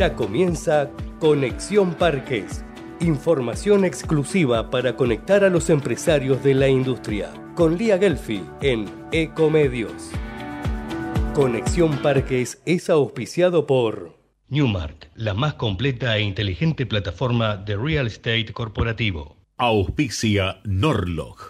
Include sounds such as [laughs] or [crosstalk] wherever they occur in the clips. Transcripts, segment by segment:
Ya comienza Conexión Parques. Información exclusiva para conectar a los empresarios de la industria. Con Lía Gelfi en Ecomedios. Conexión Parques es auspiciado por Newmark, la más completa e inteligente plataforma de real estate corporativo. Auspicia Norlog,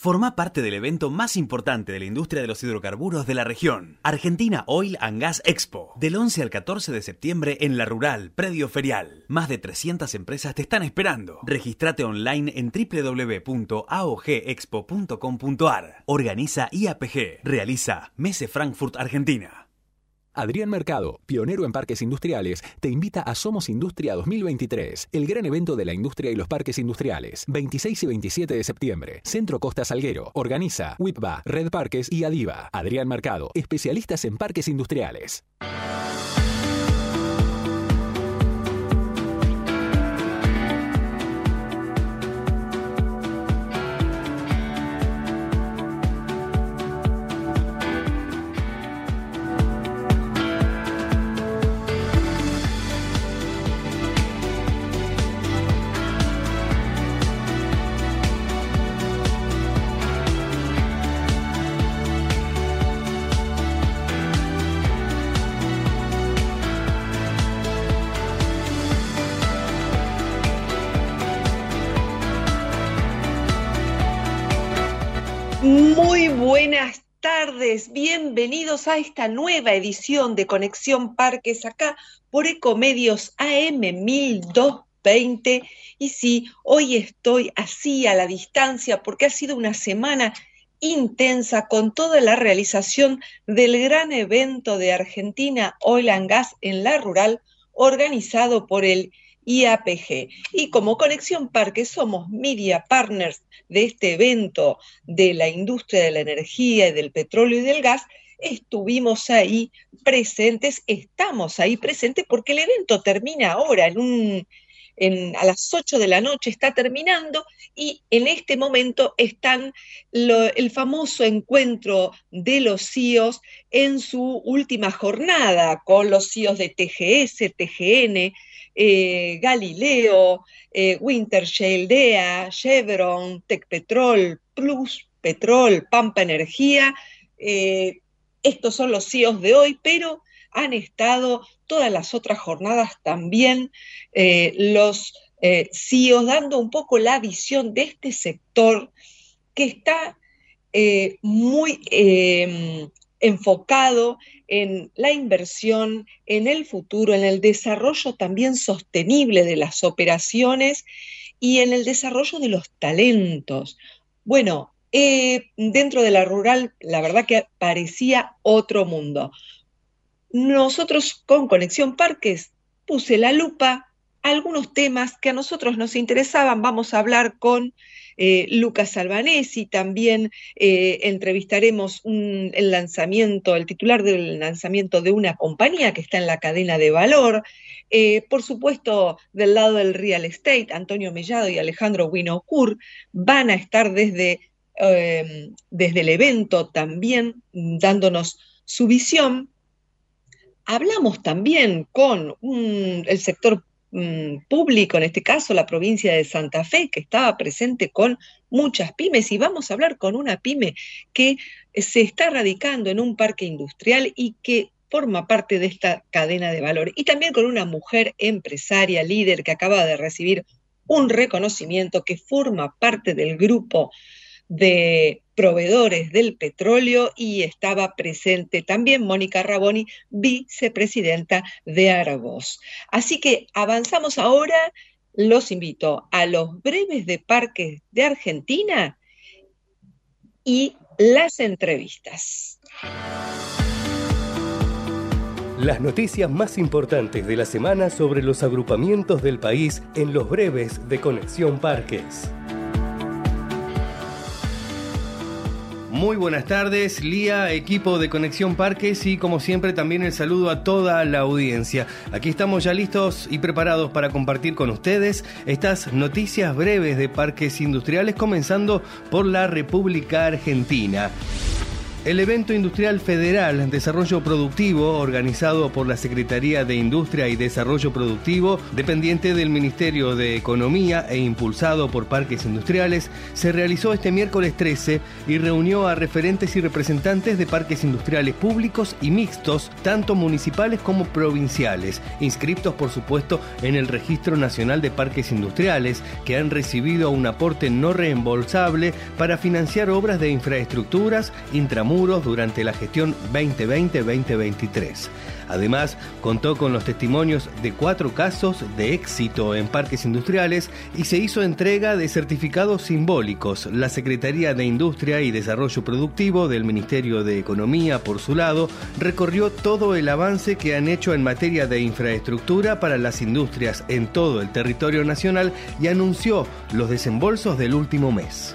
Forma parte del evento más importante de la industria de los hidrocarburos de la región, Argentina Oil and Gas Expo, del 11 al 14 de septiembre en La Rural, Predio Ferial. Más de 300 empresas te están esperando. Regístrate online en www.aogexpo.com.ar. Organiza IAPG. Realiza Mese Frankfurt, Argentina. Adrián Mercado, pionero en parques industriales, te invita a Somos Industria 2023, el gran evento de la industria y los parques industriales. 26 y 27 de septiembre, Centro Costa Salguero. Organiza WIPBA, Red Parques y Adiva. Adrián Mercado, especialistas en parques industriales. Tardes, bienvenidos a esta nueva edición de Conexión Parques acá por Ecomedios AM 1220. Y sí, hoy estoy así a la distancia porque ha sido una semana intensa con toda la realización del gran evento de Argentina Oil and Gas en la rural organizado por el IAPG. Y como Conexión Parque somos media partners de este evento de la industria de la energía y del petróleo y del gas, estuvimos ahí presentes, estamos ahí presentes porque el evento termina ahora, en un, a las 8 de la noche está terminando y en este momento están el famoso encuentro de los CIOs en su última jornada con los CIOs de TGS, TGN, eh, Galileo, eh, Wintershale, DEA, Chevron, Tecpetrol, Plus Petrol, Pampa Energía. Eh, estos son los CEOs de hoy, pero han estado todas las otras jornadas también los CEOs dando un poco la visión de este sector que está muy enfocado en la inversión, en el futuro, en el desarrollo también sostenible de las operaciones y en el desarrollo de los talentos. Bueno, eh, dentro de la rural, la verdad que parecía otro mundo. Nosotros con Conexión Parques puse la lupa algunos temas que a nosotros nos interesaban. Vamos a hablar con eh, Lucas Albanesi, también eh, entrevistaremos el lanzamiento, el titular del lanzamiento de una compañía que está en la cadena de valor. Eh, por supuesto, del lado del real estate, Antonio Mellado y Alejandro Winocur van a estar desde, em, desde el evento también dándonos su visión. Hablamos también con el sector Mm, público, en este caso la provincia de Santa Fe, que estaba presente con muchas pymes y vamos a hablar con una pyme que se está radicando en un parque industrial y que forma parte de esta cadena de valor. Y también con una mujer empresaria, líder, que acaba de recibir un reconocimiento que forma parte del grupo de proveedores del petróleo y estaba presente también Mónica Raboni, vicepresidenta de Aragos. Así que avanzamos ahora, los invito a los breves de parques de Argentina y las entrevistas. Las noticias más importantes de la semana sobre los agrupamientos del país en los breves de Conexión Parques. Muy buenas tardes, Lía, equipo de Conexión Parques y como siempre también el saludo a toda la audiencia. Aquí estamos ya listos y preparados para compartir con ustedes estas noticias breves de parques industriales comenzando por la República Argentina. El evento industrial federal Desarrollo Productivo, organizado por la Secretaría de Industria y Desarrollo Productivo, dependiente del Ministerio de Economía e impulsado por Parques Industriales, se realizó este miércoles 13 y reunió a referentes y representantes de parques industriales públicos y mixtos, tanto municipales como provinciales, inscriptos por supuesto en el Registro Nacional de Parques Industriales, que han recibido un aporte no reembolsable para financiar obras de infraestructuras, intramuros, durante la gestión 2020-2023. Además, contó con los testimonios de cuatro casos de éxito en parques industriales y se hizo entrega de certificados simbólicos. La Secretaría de Industria y Desarrollo Productivo del Ministerio de Economía, por su lado, recorrió todo el avance que han hecho en materia de infraestructura para las industrias en todo el territorio nacional y anunció los desembolsos del último mes.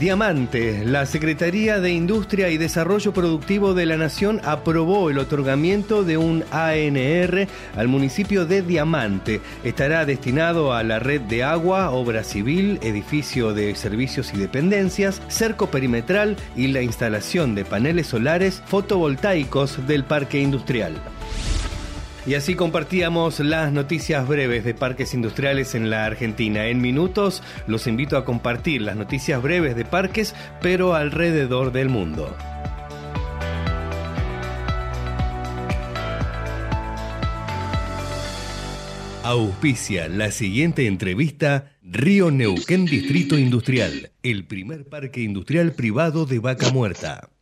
Diamante, la Secretaría de Industria y Desarrollo Productivo de la Nación aprobó el otorgamiento de un ANR al municipio de Diamante. Estará destinado a la red de agua, obra civil, edificio de servicios y dependencias, cerco perimetral y la instalación de paneles solares fotovoltaicos del parque industrial. Y así compartíamos las noticias breves de parques industriales en la Argentina. En minutos los invito a compartir las noticias breves de parques, pero alrededor del mundo. Auspicia la siguiente entrevista Río Neuquén Distrito Industrial, el primer parque industrial privado de Vaca Muerta.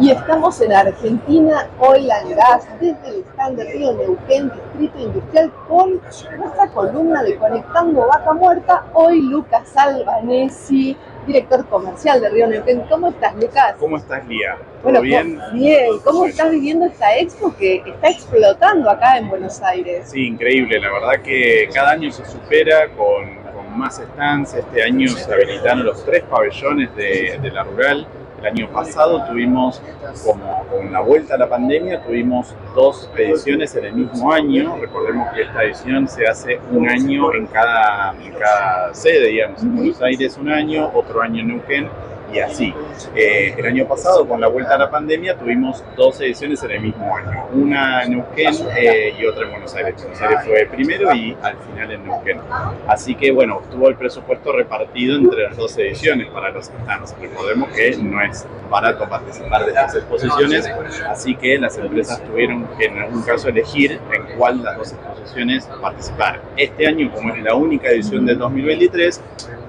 Y estamos en Argentina, hoy en gas, desde el stand de Río Neuquén, Distrito Industrial, con nuestra columna de Conectando Vaca Muerta. Hoy Lucas Albanesi, director comercial de Río Neuquén. ¿Cómo estás, Lucas? ¿Cómo estás, Lía? ¿Todo bueno, bien? Bien. ¿Cómo estás viviendo esta expo que está explotando acá en Buenos Aires? Sí, increíble. La verdad que cada año se supera con, más stands. Este año se habilitaron los tres pabellones de, de la rural el año pasado tuvimos, como con la vuelta a la pandemia, tuvimos dos ediciones en el mismo año. Recordemos que esta edición se hace un año en cada, en cada sede, digamos, en Buenos Aires un año, otro año en Neuquén y así. Eh, el año pasado, con la vuelta a la pandemia, tuvimos dos ediciones en el mismo año. Una en Neuquén eh, y otra en Buenos Aires. Buenos Aires fue primero y al final en Neuquén. Así que, bueno, tuvo el presupuesto repartido entre las dos ediciones para los stands. Recordemos que no es barato participar de estas exposiciones, así que las empresas tuvieron que en algún caso elegir en cuál de las dos exposiciones participar. Este año, como es la única edición del 2023,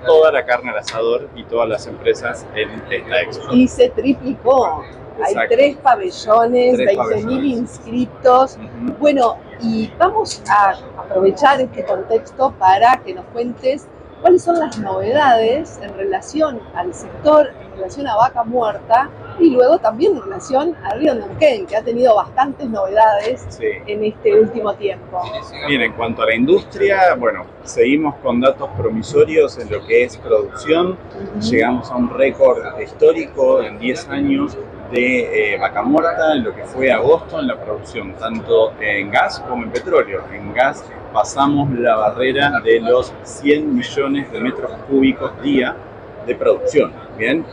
toda la carne al asador y todas las empresas en esta expo. Y se triplicó. Hay tres pabellones, Tres 20.000 pabellones. inscriptos. Bueno, y vamos a aprovechar este contexto para que nos cuentes cuáles son las novedades en relación al sector, en relación a Vaca Muerta y luego también en relación a Río Neuquén, que ha tenido bastantes novedades Sí. en este último tiempo. Bien, en cuanto a la industria, bueno, seguimos con datos promisorios en lo que es producción. Llegamos a un récord histórico en 10 años de eh, vaca muerta en lo que fue agosto en la producción, tanto en gas como en petróleo. En gas pasamos la barrera de los 100 millones de metros cúbicos día de producción. Bien,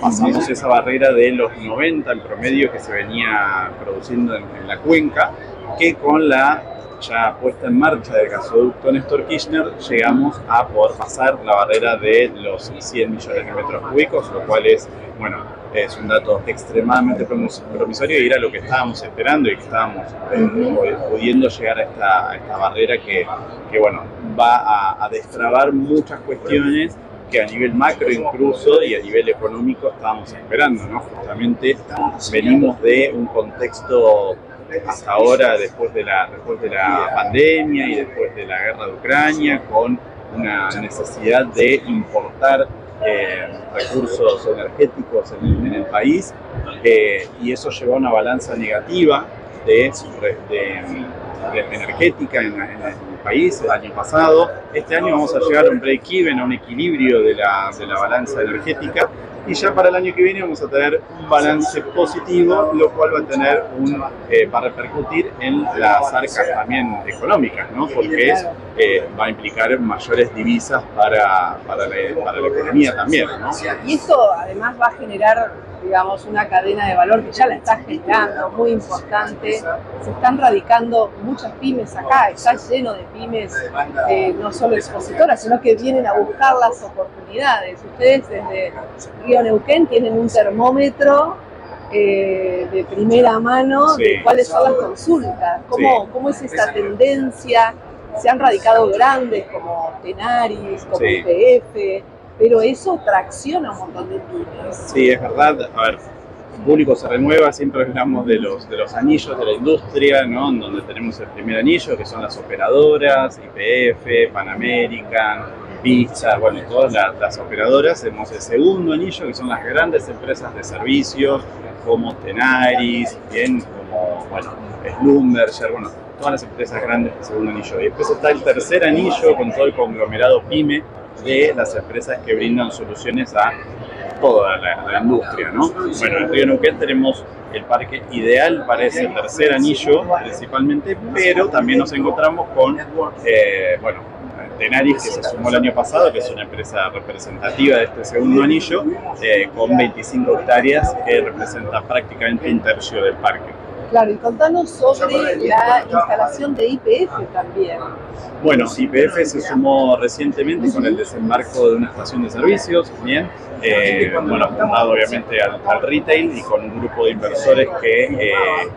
pasamos esa barrera de los 90 en promedio que se venía produciendo en, en la cuenca, que con la ya puesta en marcha del gasoducto Néstor Kirchner llegamos a poder pasar la barrera de los 100 millones de metros cúbicos, lo cual es, bueno, es un dato extremadamente promis- promisorio y era lo que estábamos esperando y que estábamos eh, pudiendo llegar a esta, a esta barrera que, que, bueno, va a, a destrabar muchas cuestiones a nivel macro incluso y a nivel económico estábamos esperando, ¿no? Justamente venimos de un contexto hasta ahora, después de la, después de la pandemia y después de la guerra de Ucrania, con una necesidad de importar eh, recursos energéticos en, el país eh, y eso llevó a una balanza negativa de, energética en, el país el año pasado. Este año vamos a llegar a un break-even, a un equilibrio de la, de la balanza energética y ya para el año que viene vamos a tener un balance positivo, lo cual va a tener un, eh, va a repercutir en las arcas también económicas, ¿no? porque eh, va a implicar mayores divisas para, para, la, economía también. Y esto además va a generar digamos, una cadena de valor que ya la está generando, muy importante. Se están radicando muchas pymes acá, está lleno de pymes, eh, no solo expositoras, sino que vienen a buscar las oportunidades. Ustedes desde Río Neuquén tienen un termómetro eh, de primera mano de cuáles son las consultas, cómo, cómo es esta tendencia. Se han radicado grandes como Tenaris, como IPF, pero eso tracciona un montón de pymes. Sí, es verdad. A ver, público se renueva, siempre hablamos de los, de los anillos de la industria, ¿no? En donde tenemos el primer anillo, que son las operadoras, IPF, Pan American, Pizza, bueno, todas las, operadoras. Tenemos el segundo anillo, que son las grandes empresas de servicios, como Tenaris, bien, como, bueno, Slumberger, bueno, todas las empresas grandes del segundo anillo. Y después está el tercer anillo con todo el conglomerado PYME, de las empresas que brindan soluciones a toda la, industria. ¿no? Bueno, en Río Neuquén tenemos el parque ideal para ese tercer anillo principalmente, pero también nos encontramos con, eh, bueno, Tenaris, que se sumó el año pasado, que es una empresa representativa de este segundo anillo, eh, con 25 hectáreas, que representa prácticamente un tercio del parque. Claro, y contanos sobre la instalación de IPF también. Bueno, IPF se sumó recientemente con el desembarco de una estación de servicios, bien, eh, bueno, apuntado obviamente al, retail y con un grupo de inversores que, eh,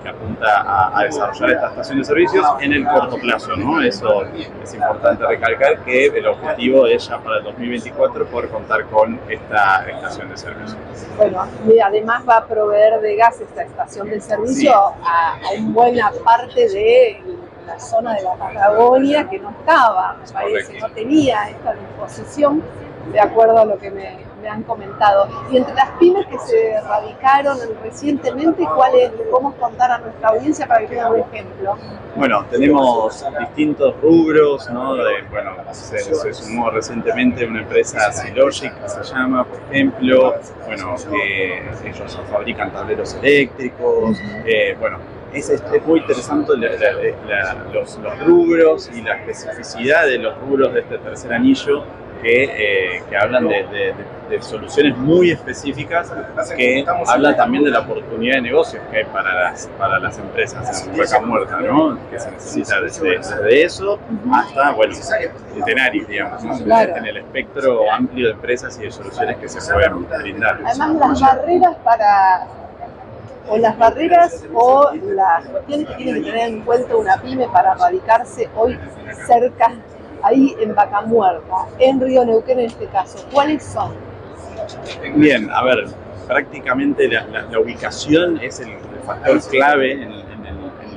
apunta a, desarrollar esta estación de servicios en el corto plazo, ¿no? Eso es importante recalcar que el objetivo es ya para el 2024 poder contar con esta estación de servicio. Bueno, y además va a proveer de gas esta estación de servicio a, a una buena parte de la zona de la Patagonia que no estaba, me parece, no tenía esta disposición, de acuerdo a lo que me, han comentado. Y entre las pymes que se radicaron recientemente, ¿cuáles podemos contar a nuestra audiencia para que tengan un ejemplo? Bueno, tenemos distintos rubros, ¿no? bueno, se, sumó recientemente una empresa Silogic que se llama, por ejemplo, bueno, que ellos fabrican tableros eléctricos, eh, bueno, es, es, muy interesante los, rubros y la especificidad de los rubros de este tercer anillo que, eh, que hablan de, soluciones muy específicas que hablan también de la oportunidad de negocios que hay para las, para las empresas en Hueca Muerta, ¿no? que se necesita desde, desde eso hasta, bueno, centenarios, digamos, en el espectro amplio de empresas y de soluciones que se pueden brindar. Además, las barreras para o las barreras o las cuestiones que tiene que tener en cuenta una pyme para radicarse hoy cerca, ahí en Vaca Muerta, en Río Neuquén en este caso. ¿Cuáles son? Bien, a ver, prácticamente la, ubicación es el, factor clave en,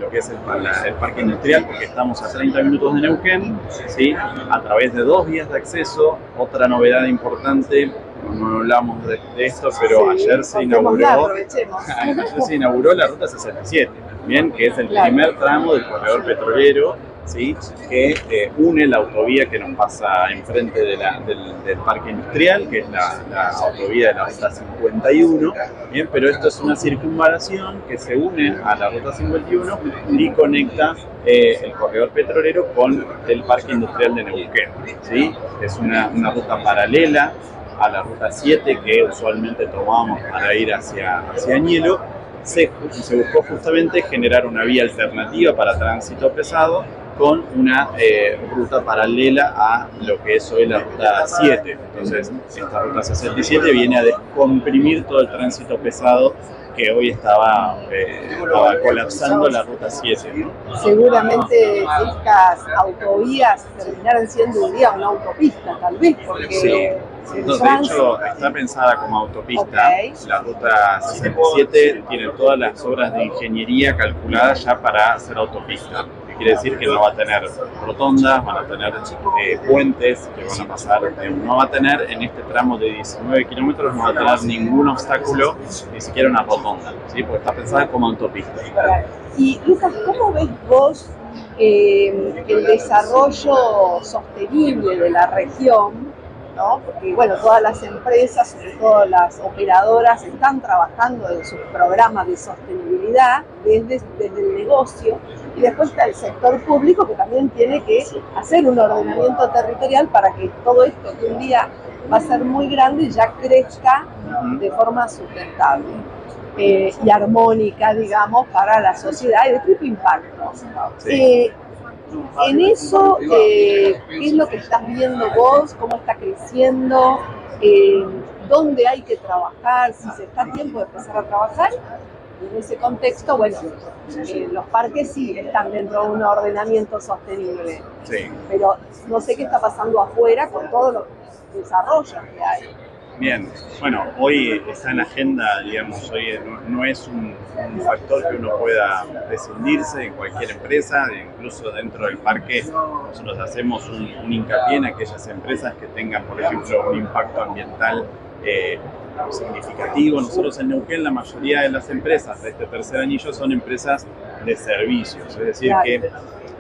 lo que es el, parque industrial, porque estamos a 30 minutos de Neuquén, ¿sí? a través de dos vías de acceso. Otra novedad importante no hablamos de, esto, pero ayer se inauguró [laughs] ayer se inauguró la ruta 67, bien, que es el primer tramo del corredor petrolero, ¿sí? que eh, une la autovía que nos pasa enfrente de del, parque industrial, que es la, autovía de la ruta 51, bien, pero esto es una circunvalación que se une a la ruta 51 y conecta eh, el corredor petrolero con el parque industrial de Neuquén, ¿sí? Es una, una ruta paralela a la ruta 7 que usualmente tomábamos para ir hacia, hacia Añelo, se, se buscó justamente generar una vía alternativa para tránsito pesado con una eh, ruta paralela a lo que es hoy la ruta 7. Entonces, esta ruta 67 viene a descomprimir todo el tránsito pesado que hoy estaba, eh, colapsando la ruta 7. Seguramente estas autovías terminarán siendo un día una autopista, tal vez, porque de hecho, está pensada como autopista. La ruta 77 tiene todas las obras de ingeniería calculadas ya para hacer autopista. Quiere decir que no va a tener rotondas, van a tener eh, puentes que van a pasar, no va a tener en este tramo de 19 kilómetros, no va a tener ningún obstáculo, ni siquiera una rotonda, ¿sí? porque está pensada como autopista. Y Lucas, ¿cómo ves vos eh, el desarrollo sostenible de la región? ¿No? Porque bueno, todas las empresas, sobre todo las operadoras, están trabajando en sus programas de sostenibilidad desde, desde el negocio y después está el sector público que también tiene que hacer un ordenamiento territorial para que todo esto que un día va a ser muy grande ya crezca de forma sustentable. Eh, y armónica, digamos, para la sociedad y de tipo impacto. Eh, en eso, eh, ¿qué es lo que estás viendo vos? ¿Cómo está creciendo? ¿Dónde hay que trabajar? Si se está a tiempo de empezar a trabajar. en ese contexto, bueno, los parques sí están dentro de un ordenamiento sostenible. Pero no sé qué está pasando afuera con todos los desarrollos que hay. Bien, bueno, hoy está en agenda, digamos, hoy no, es un, factor que uno pueda prescindirse en cualquier empresa, incluso dentro del parque nosotros hacemos un, hincapié en aquellas empresas que tengan, por ejemplo, un impacto ambiental eh, significativo. Nosotros en Neuquén la mayoría de las empresas de este tercer anillo son empresas de servicios, es decir, que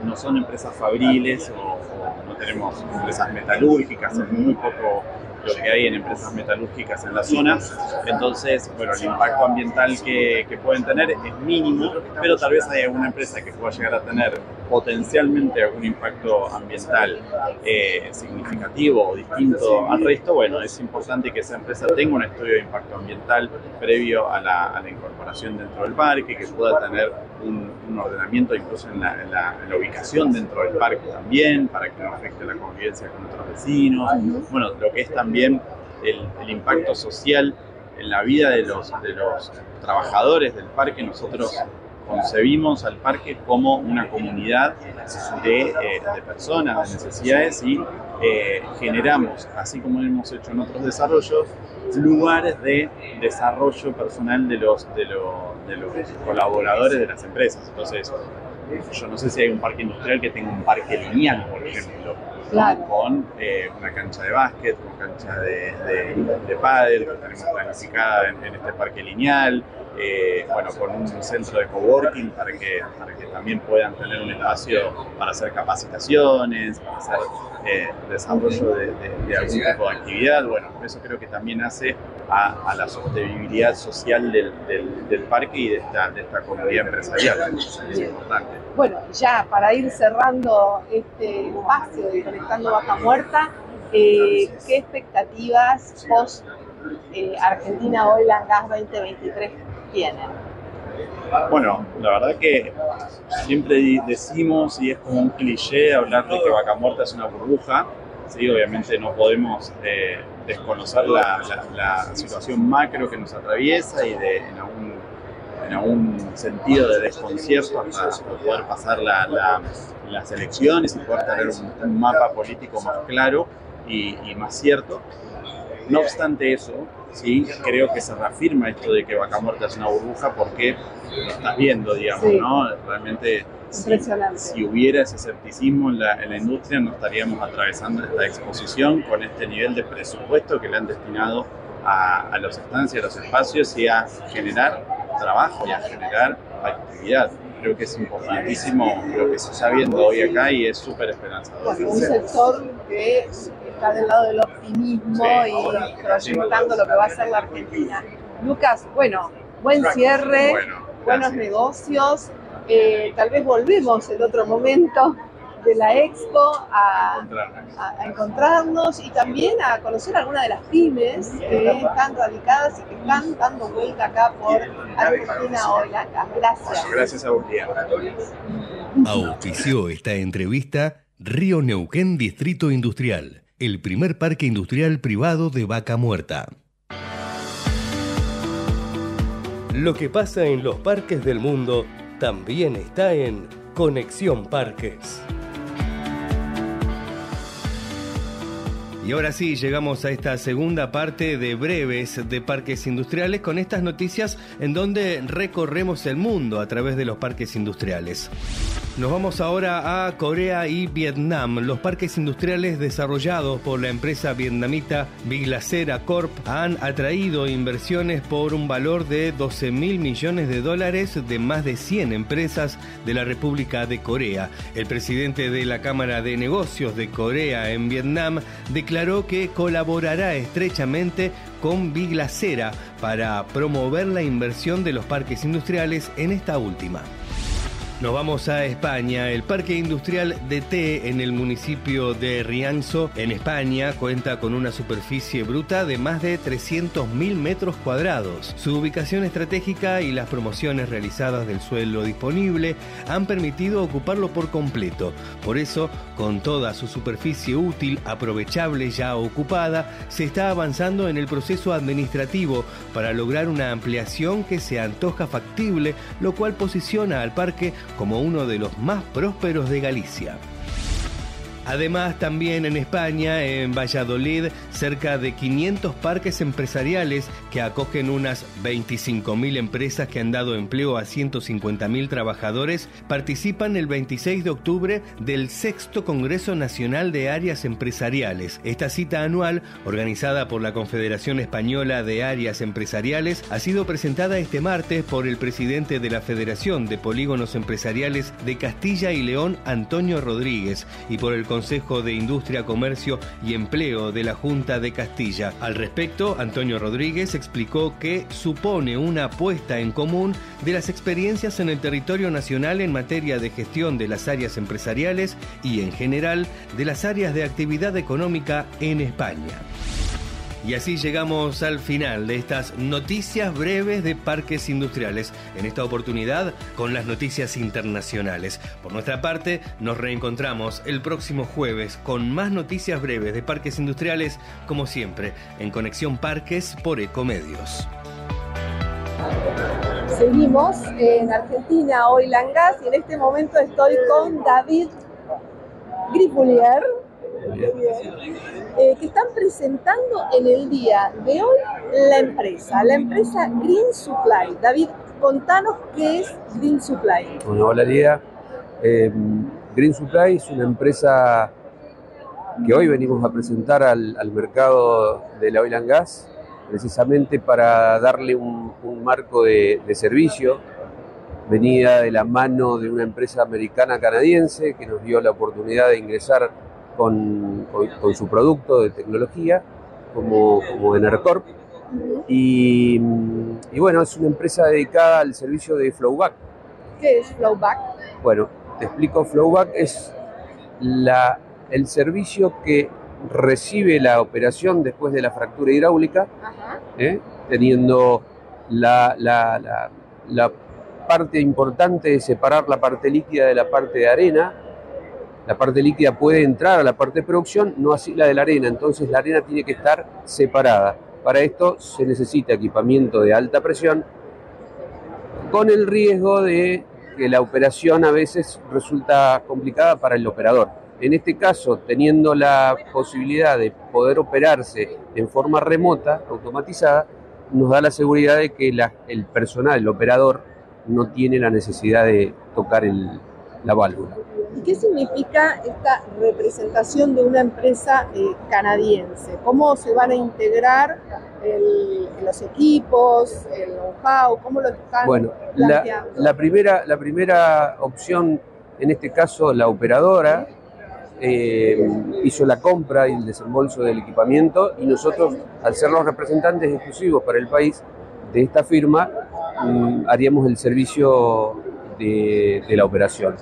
no son empresas fabriles o, o no tenemos empresas metalúrgicas, es muy poco lo que hay en empresas metalúrgicas en la zona. Entonces, bueno, el impacto ambiental que, que, pueden tener es mínimo, pero tal vez hay alguna empresa que pueda llegar a tener potencialmente algún impacto ambiental eh, significativo o distinto al resto. Bueno, es importante que esa empresa tenga un estudio de impacto ambiental previo a la, a la incorporación dentro del parque, que pueda tener un, ordenamiento incluso en la, en, la, ubicación dentro del parque también, para que no afecte la convivencia con otros vecinos. Bueno, lo que es también el, el impacto social en la vida de los, de los trabajadores del parque, nosotros concebimos al parque como una comunidad de, eh, de personas, de necesidades y eh, generamos, así como hemos hecho en otros desarrollos, lugares de desarrollo personal de los, de, de los colaboradores de las empresas. Entonces, yo no sé si hay un parque industrial que tenga un parque lineal, por ejemplo, con eh, una cancha de básquet, con cancha de, de, de pádel, que tenemos planificada en, en este parque lineal, eh, bueno, con un centro de coworking para que, para que también puedan tener un espacio para hacer capacitaciones, para hacer eh, desarrollo de, algún tipo de actividad. Bueno, eso creo que también hace a, la sostenibilidad social del, del, parque y de esta, de esta comunidad empresarial. Es importante. Bueno, ya para ir cerrando este espacio de Conectando Vaca Muerta, eh, ¿qué expectativas post Argentina Oil and Gas 2023 tienen? Bueno, la verdad que siempre decimos, y es como un cliché, hablar de que Vaca Muerta es una burbuja. Sí, obviamente no podemos eh, desconocer la, situación macro que nos atraviesa y de, en, algún, en algún sentido de desconcierto hasta, poder pasar las elecciones y poder tener un, mapa político más claro y más cierto. No obstante eso, ¿sí? creo que se reafirma esto de que Vaca Muerta es una burbuja porque lo estás viendo, digamos, ¿no? Realmente, si, hubiera ese escepticismo en la, en la, industria, no estaríamos atravesando esta exposición con este nivel de presupuesto que le han destinado a, a los estancias, a los espacios y a generar trabajo y a generar actividad creo que es importantísimo lo que se está viendo hoy acá y es súper esperanzador. un sector que está del lado del optimismo y proyectando lo que va a ser la Argentina. Lucas, bueno, buen cierre, buenos negocios. Eh, tal vez volvemos en otro momento de la expo a, encontrarnos y también a conocer algunas de las pymes que están radicadas y que están dando vuelta acá por Argentina hoy. Gracias. Gracias a usted. Auspició esta entrevista Río Neuquén Distrito Industrial, el primer parque industrial privado de Vaca Muerta. Lo que pasa en los parques del mundo también está en Conexión Parques. Y ahora sí, llegamos a esta segunda parte de breves de parques industriales con estas noticias en donde recorremos el mundo a través de los parques industriales. Nos vamos ahora a Corea y Vietnam. Los parques industriales desarrollados por la empresa vietnamita Biglacera Corp han atraído inversiones por un valor de 12 mil millones de dólares de más de 100 empresas de la República de Corea. El presidente de la Cámara de Negocios de Corea en Vietnam declaró que colaborará estrechamente con Biglacera para promover la inversión de los parques industriales en esta última. Nos vamos a España. El Parque Industrial de T en el municipio de Rianzo, en España, cuenta con una superficie bruta de más de 300.000 metros cuadrados. Su ubicación estratégica y las promociones realizadas del suelo disponible han permitido ocuparlo por completo. Por eso, con toda su superficie útil, aprovechable ya ocupada, se está avanzando en el proceso administrativo para lograr una ampliación que se antoja factible, lo cual posiciona al parque como uno de los más prósperos de Galicia. Además, también en España, en Valladolid, cerca de 500 parques empresariales que acogen unas 25.000 empresas que han dado empleo a 150.000 trabajadores participan el 26 de octubre del sexto Congreso Nacional de Áreas Empresariales. Esta cita anual, organizada por la Confederación Española de Áreas Empresariales, ha sido presentada este martes por el presidente de la Federación de Polígonos Empresariales de Castilla y León, Antonio Rodríguez, y por el Consejo de Industria, Comercio y Empleo de la Junta de Castilla. Al respecto, Antonio Rodríguez explicó que supone una apuesta en común de las experiencias en el territorio nacional en materia de gestión de las áreas empresariales y en general de las áreas de actividad económica en España. Y así llegamos al final de estas noticias breves de parques industriales. En esta oportunidad con las noticias internacionales. Por nuestra parte, nos reencontramos el próximo jueves con más noticias breves de parques industriales, como siempre, en Conexión Parques por Ecomedios. Seguimos en Argentina, hoy Langas, y en este momento estoy con David Gripoulier eh, que están presentando en el día de hoy la empresa, la empresa Green Supply. David, contanos qué es Green Supply. Bueno, hola Lía. Eh, Green Supply es una empresa que hoy venimos a presentar al, mercado de la oil and gas, precisamente para darle un, marco de, de servicio venida de la mano de una empresa americana canadiense que nos dio la oportunidad de ingresar con, su producto de tecnología, como, como Enercorp. Y, y, bueno, es una empresa dedicada al servicio de Flowback. ¿Qué es Flowback? Bueno, te explico, Flowback es la, el servicio que recibe la operación después de la fractura hidráulica, ¿eh? teniendo la, la, la parte importante de separar la parte líquida de la parte de arena, la parte líquida puede entrar a la parte de producción, no así la de la arena, entonces la arena tiene que estar separada. Para esto se necesita equipamiento de alta presión, con el riesgo de que la operación a veces resulta complicada para el operador. En este caso, teniendo la posibilidad de poder operarse en forma remota, automatizada, nos da la seguridad de que el personal, el operador, no tiene la necesidad de tocar la válvula. ¿Y qué significa esta representación de una empresa eh, canadiense? ¿Cómo se van a integrar los equipos, el know-how? ¿Cómo lo están bueno, planteando? La, primera, la primera opción, en este caso la operadora, eh, hizo la compra y el desembolso del equipamiento y nosotros, al ser los representantes exclusivos para el país de esta firma, mm, haríamos el servicio de la operación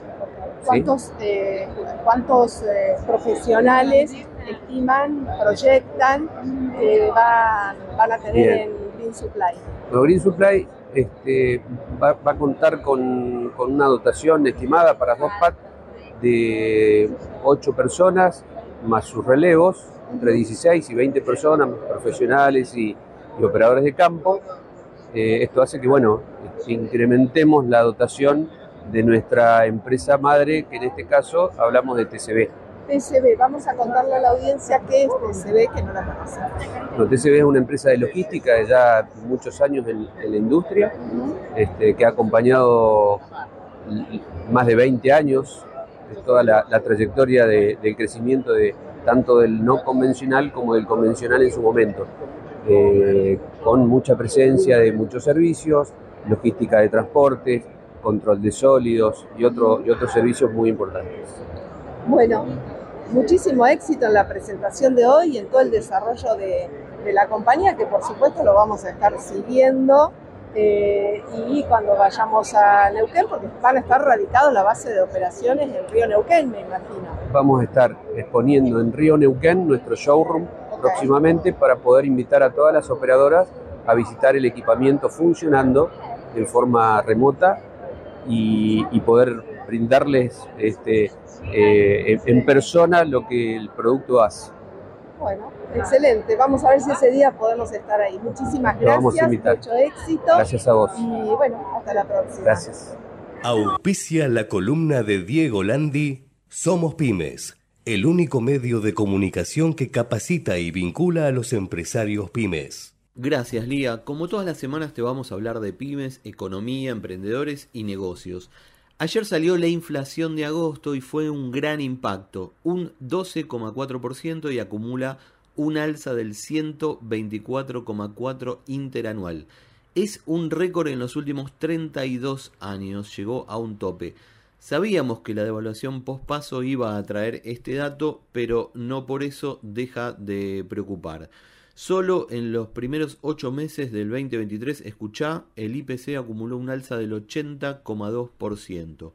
cuántos, eh, cuántos eh, profesionales estiman, proyectan que van a tener en Green Supply. Green Supply este, va, a contar con, una dotación estimada para dos PAT de 8 personas más sus relevos, entre 16 y 20 personas, profesionales y, operadores de campo. Eh, esto hace que, bueno, incrementemos la dotación de nuestra empresa madre, que en este caso hablamos de TCB. TCB, vamos a contarle a la audiencia qué es TCB, que no la conoce. TCB es una empresa de logística de ya muchos años en, la industria, este, que ha acompañado más de 20 años, toda la, trayectoria del crecimiento de tanto del no convencional como del convencional en su momento, eh, con mucha presencia de muchos servicios, logística de transportes, control de sólidos y, otro, y otros servicios muy importantes. Bueno, muchísimo éxito en la presentación de hoy y en todo el desarrollo de, la compañía, que por supuesto lo vamos a estar siguiendo. Eh, y cuando vayamos a Neuquén, porque van a estar radicados la base de operaciones en Río Neuquén, me imagino. Vamos a estar exponiendo en Río Neuquén nuestro showroom próximamente para poder invitar a todas las operadoras a visitar el equipamiento funcionando en forma remota y, poder brindarles este, eh, en persona lo que el producto hace. Bueno, excelente. Vamos a ver si ese día podemos estar ahí. Muchísimas gracias. Mucho éxito. Gracias a vos. Y bueno, hasta la próxima. Gracias. Auspicia la columna de Diego Landi. Somos Pymes, el único medio de comunicación que capacita y vincula a los empresarios pymes. Gracias, Lía. Como todas las semanas te vamos a hablar de pymes, economía, emprendedores y negocios. Ayer salió la inflación de agosto y fue un gran impacto, un 12,4% y acumula un alza del 124,4 interanual. Es un récord en los últimos 32 años, llegó a un tope. Sabíamos que la devaluación post-paso iba a traer este dato, pero no por eso deja de preocupar. Solo en los primeros 8 meses del 2023, escuchá, el IPC acumuló un alza del 80,2%.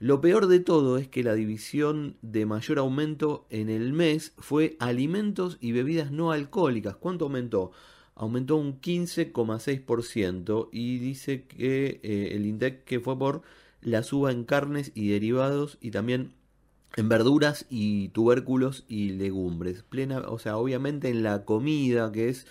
Lo peor de todo es que la división de mayor aumento en el mes fue alimentos y bebidas no alcohólicas. ¿Cuánto aumentó? Aumentó un 15,6% y dice que eh, el INDEC que fue por la suba en carnes y derivados y también en verduras y tubérculos y legumbres. Plena, o sea, obviamente en la comida, que es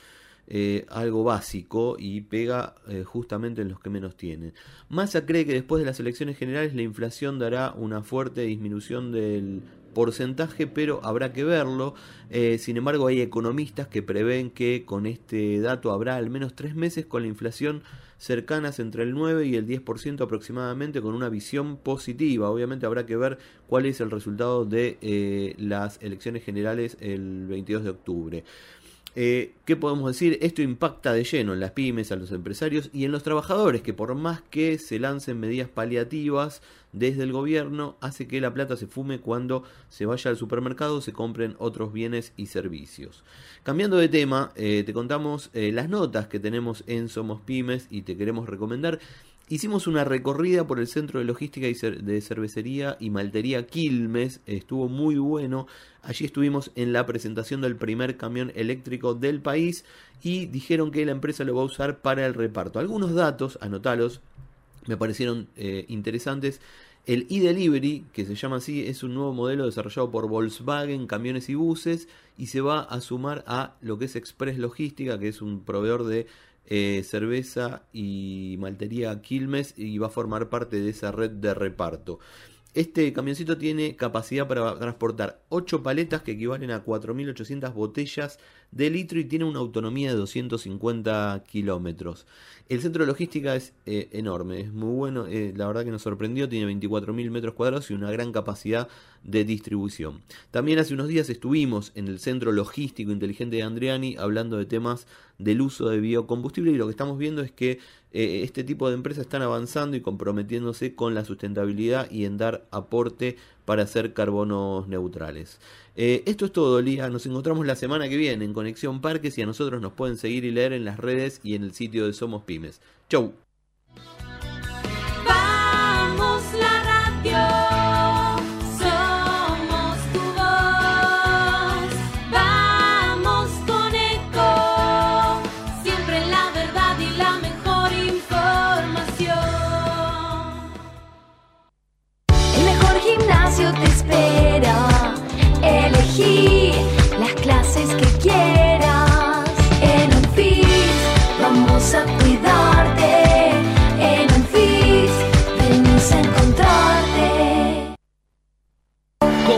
eh, algo básico y pega eh, justamente en los que menos tienen. Massa cree que después de las elecciones generales la inflación dará una fuerte disminución del porcentaje, pero habrá que verlo. Eh, sin embargo, hay economistas que prevén que con este dato habrá al menos tres meses con la inflación cercanas entre el 9 y el 10% aproximadamente con una visión positiva. Obviamente habrá que ver cuál es el resultado de eh, las elecciones generales el 22 de octubre. Eh, ¿Qué podemos decir? Esto impacta de lleno en las pymes, a los empresarios y en los trabajadores, que por más que se lancen medidas paliativas desde el gobierno, hace que la plata se fume cuando se vaya al supermercado, se compren otros bienes y servicios. Cambiando de tema, eh, te contamos eh, las notas que tenemos en Somos Pymes y te queremos recomendar. Hicimos una recorrida por el centro de logística y de cervecería y maltería Quilmes, estuvo muy bueno. Allí estuvimos en la presentación del primer camión eléctrico del país y dijeron que la empresa lo va a usar para el reparto. Algunos datos, anotalos, me parecieron eh, interesantes. El e-Delivery, que se llama así, es un nuevo modelo desarrollado por Volkswagen, camiones y buses, y se va a sumar a lo que es Express Logística, que es un proveedor de eh, cerveza y maltería Quilmes y va a formar parte de esa red de reparto. Este camioncito tiene capacidad para transportar 8 paletas que equivalen a 4.800 botellas de litro y tiene una autonomía de 250 kilómetros. El centro logística es eh, enorme, es muy bueno, eh, la verdad que nos sorprendió, tiene 24.000 metros cuadrados y una gran capacidad de distribución. También hace unos días estuvimos en el centro logístico inteligente de Andriani hablando de temas del uso de biocombustible y lo que estamos viendo es que eh, este tipo de empresas están avanzando y comprometiéndose con la sustentabilidad y en dar aporte para hacer carbonos neutrales. Eh, esto es todo, Lía. Nos encontramos la semana que viene en Conexión Parques y a nosotros nos pueden seguir y leer en las redes y en el sitio de Somos Pymes. Chau.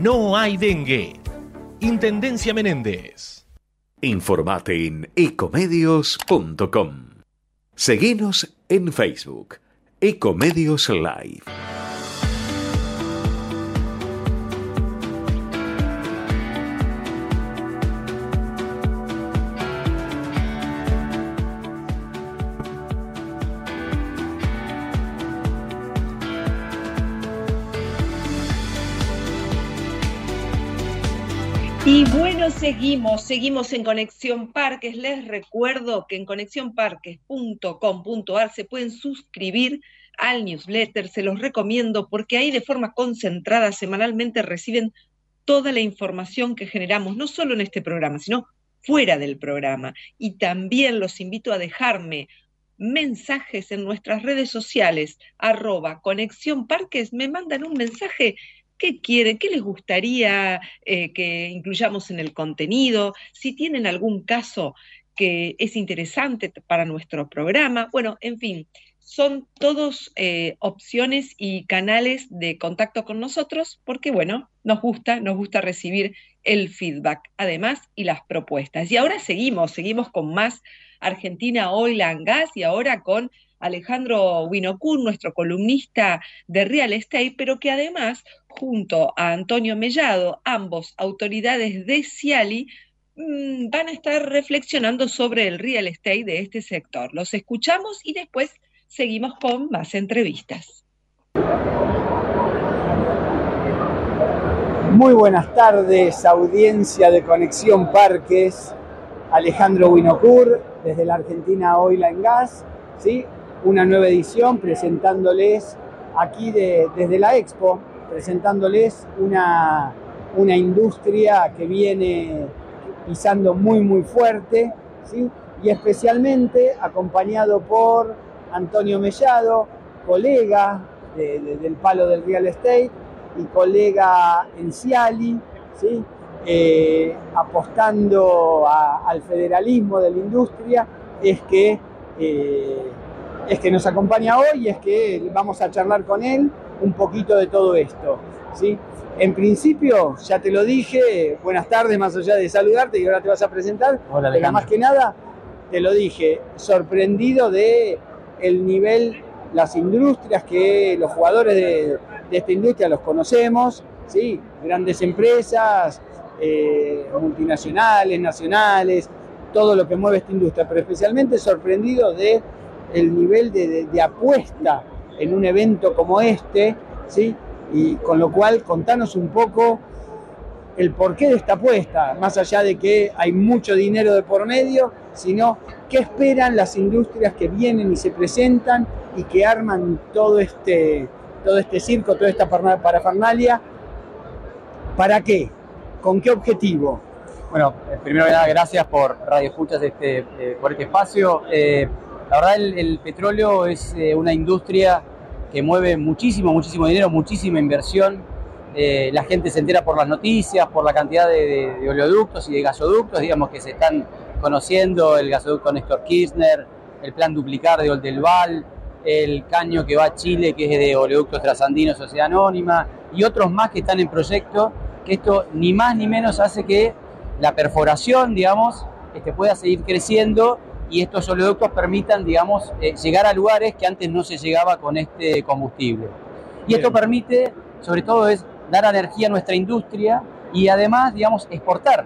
no hay dengue. Intendencia Menéndez. Informate en ecomedios.com. Seguinos en Facebook, Ecomedios Live. Seguimos, seguimos en Conexión Parques. Les recuerdo que en conexionparques.com.ar se pueden suscribir al newsletter, se los recomiendo porque ahí de forma concentrada semanalmente reciben toda la información que generamos, no solo en este programa, sino fuera del programa. Y también los invito a dejarme mensajes en nuestras redes sociales, arroba Conexión Parques, me mandan un mensaje ¿Qué quieren? ¿Qué les gustaría eh, que incluyamos en el contenido? Si tienen algún caso que es interesante para nuestro programa. Bueno, en fin, son todos eh, opciones y canales de contacto con nosotros porque, bueno, nos gusta, nos gusta recibir el feedback, además, y las propuestas. Y ahora seguimos, seguimos con más Argentina Oil and Gas y ahora con Alejandro Winocur, nuestro columnista de Real Estate, pero que además, junto a Antonio Mellado, ambos autoridades de Ciali, mm, van a estar reflexionando sobre el real estate de este sector. Los escuchamos y después seguimos con más entrevistas. Muy buenas tardes, audiencia de Conexión Parques. Alejandro Winocur, desde la Argentina Oil and Gas. ¿sí? Una nueva edición presentándoles aquí desde la Expo, presentándoles una, una industria que viene pisando muy muy fuerte, ¿sí? y especialmente acompañado por Antonio Mellado, colega del palo del real estate y colega en Ciali, ¿sí? Eh, apostando al federalismo de la industria, es que eh, es que nos acompaña hoy y es que vamos a charlar con él un poquito de todo esto. ¿sí? En principio, ya te lo dije, buenas tardes, más allá de saludarte y ahora te vas a presentar. Hola, pero más que nada, te lo dije, sorprendido de el nivel, las industrias que los jugadores de, esta industria los conocemos, ¿sí? grandes empresas, eh, multinacionales, nacionales, todo lo que mueve esta industria, pero especialmente sorprendido de el nivel de, apuesta en un evento como este, ¿sí? Y con lo cual contanos un poco el porqué de esta apuesta, más allá de que hay mucho dinero de por medio, sino qué esperan las industrias que vienen y se presentan y que arman todo este, todo este circo, toda esta parafernalia. ¿Para qué? ¿Con qué objetivo? Bueno, eh, primero que nada, gracias por Radio Escuchas este, eh, por este espacio. Eh, la verdad el, petróleo es eh, una industria que mueve muchísimo, muchísimo dinero, muchísima inversión. Eh, la gente se entera por las noticias, por la cantidad de, oleoductos y de gasoductos, digamos que se están conociendo el gasoducto Néstor Kirchner, el plan duplicar de Oldelval, el caño que va a Chile, que es de oleoductos trasandinos, Sociedad Anónima, y otros más que están en proyecto, que esto ni más ni menos hace que la perforación, digamos, este, pueda seguir creciendo y estos oleoductos permitan, digamos, eh, llegar a lugares que antes no se llegaba con este combustible. Y esto permite, sobre todo, es dar energía a nuestra industria y además, digamos, exportar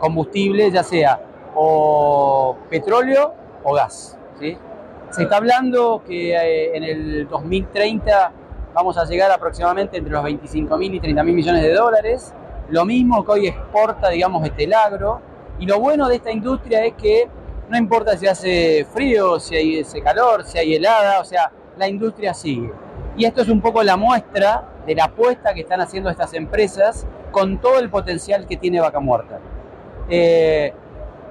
combustible, ya sea o petróleo o gas. ¿sí? Se está hablando que eh, en el 2030 vamos a llegar aproximadamente entre los 25 mil y 30 mil millones de dólares. Lo mismo que hoy exporta, digamos, este el agro. Y lo bueno de esta industria es que no importa si hace frío, si hay ese calor, si hay helada, o sea, la industria sigue. Y esto es un poco la muestra de la apuesta que están haciendo estas empresas con todo el potencial que tiene Vaca Muerta. Eh,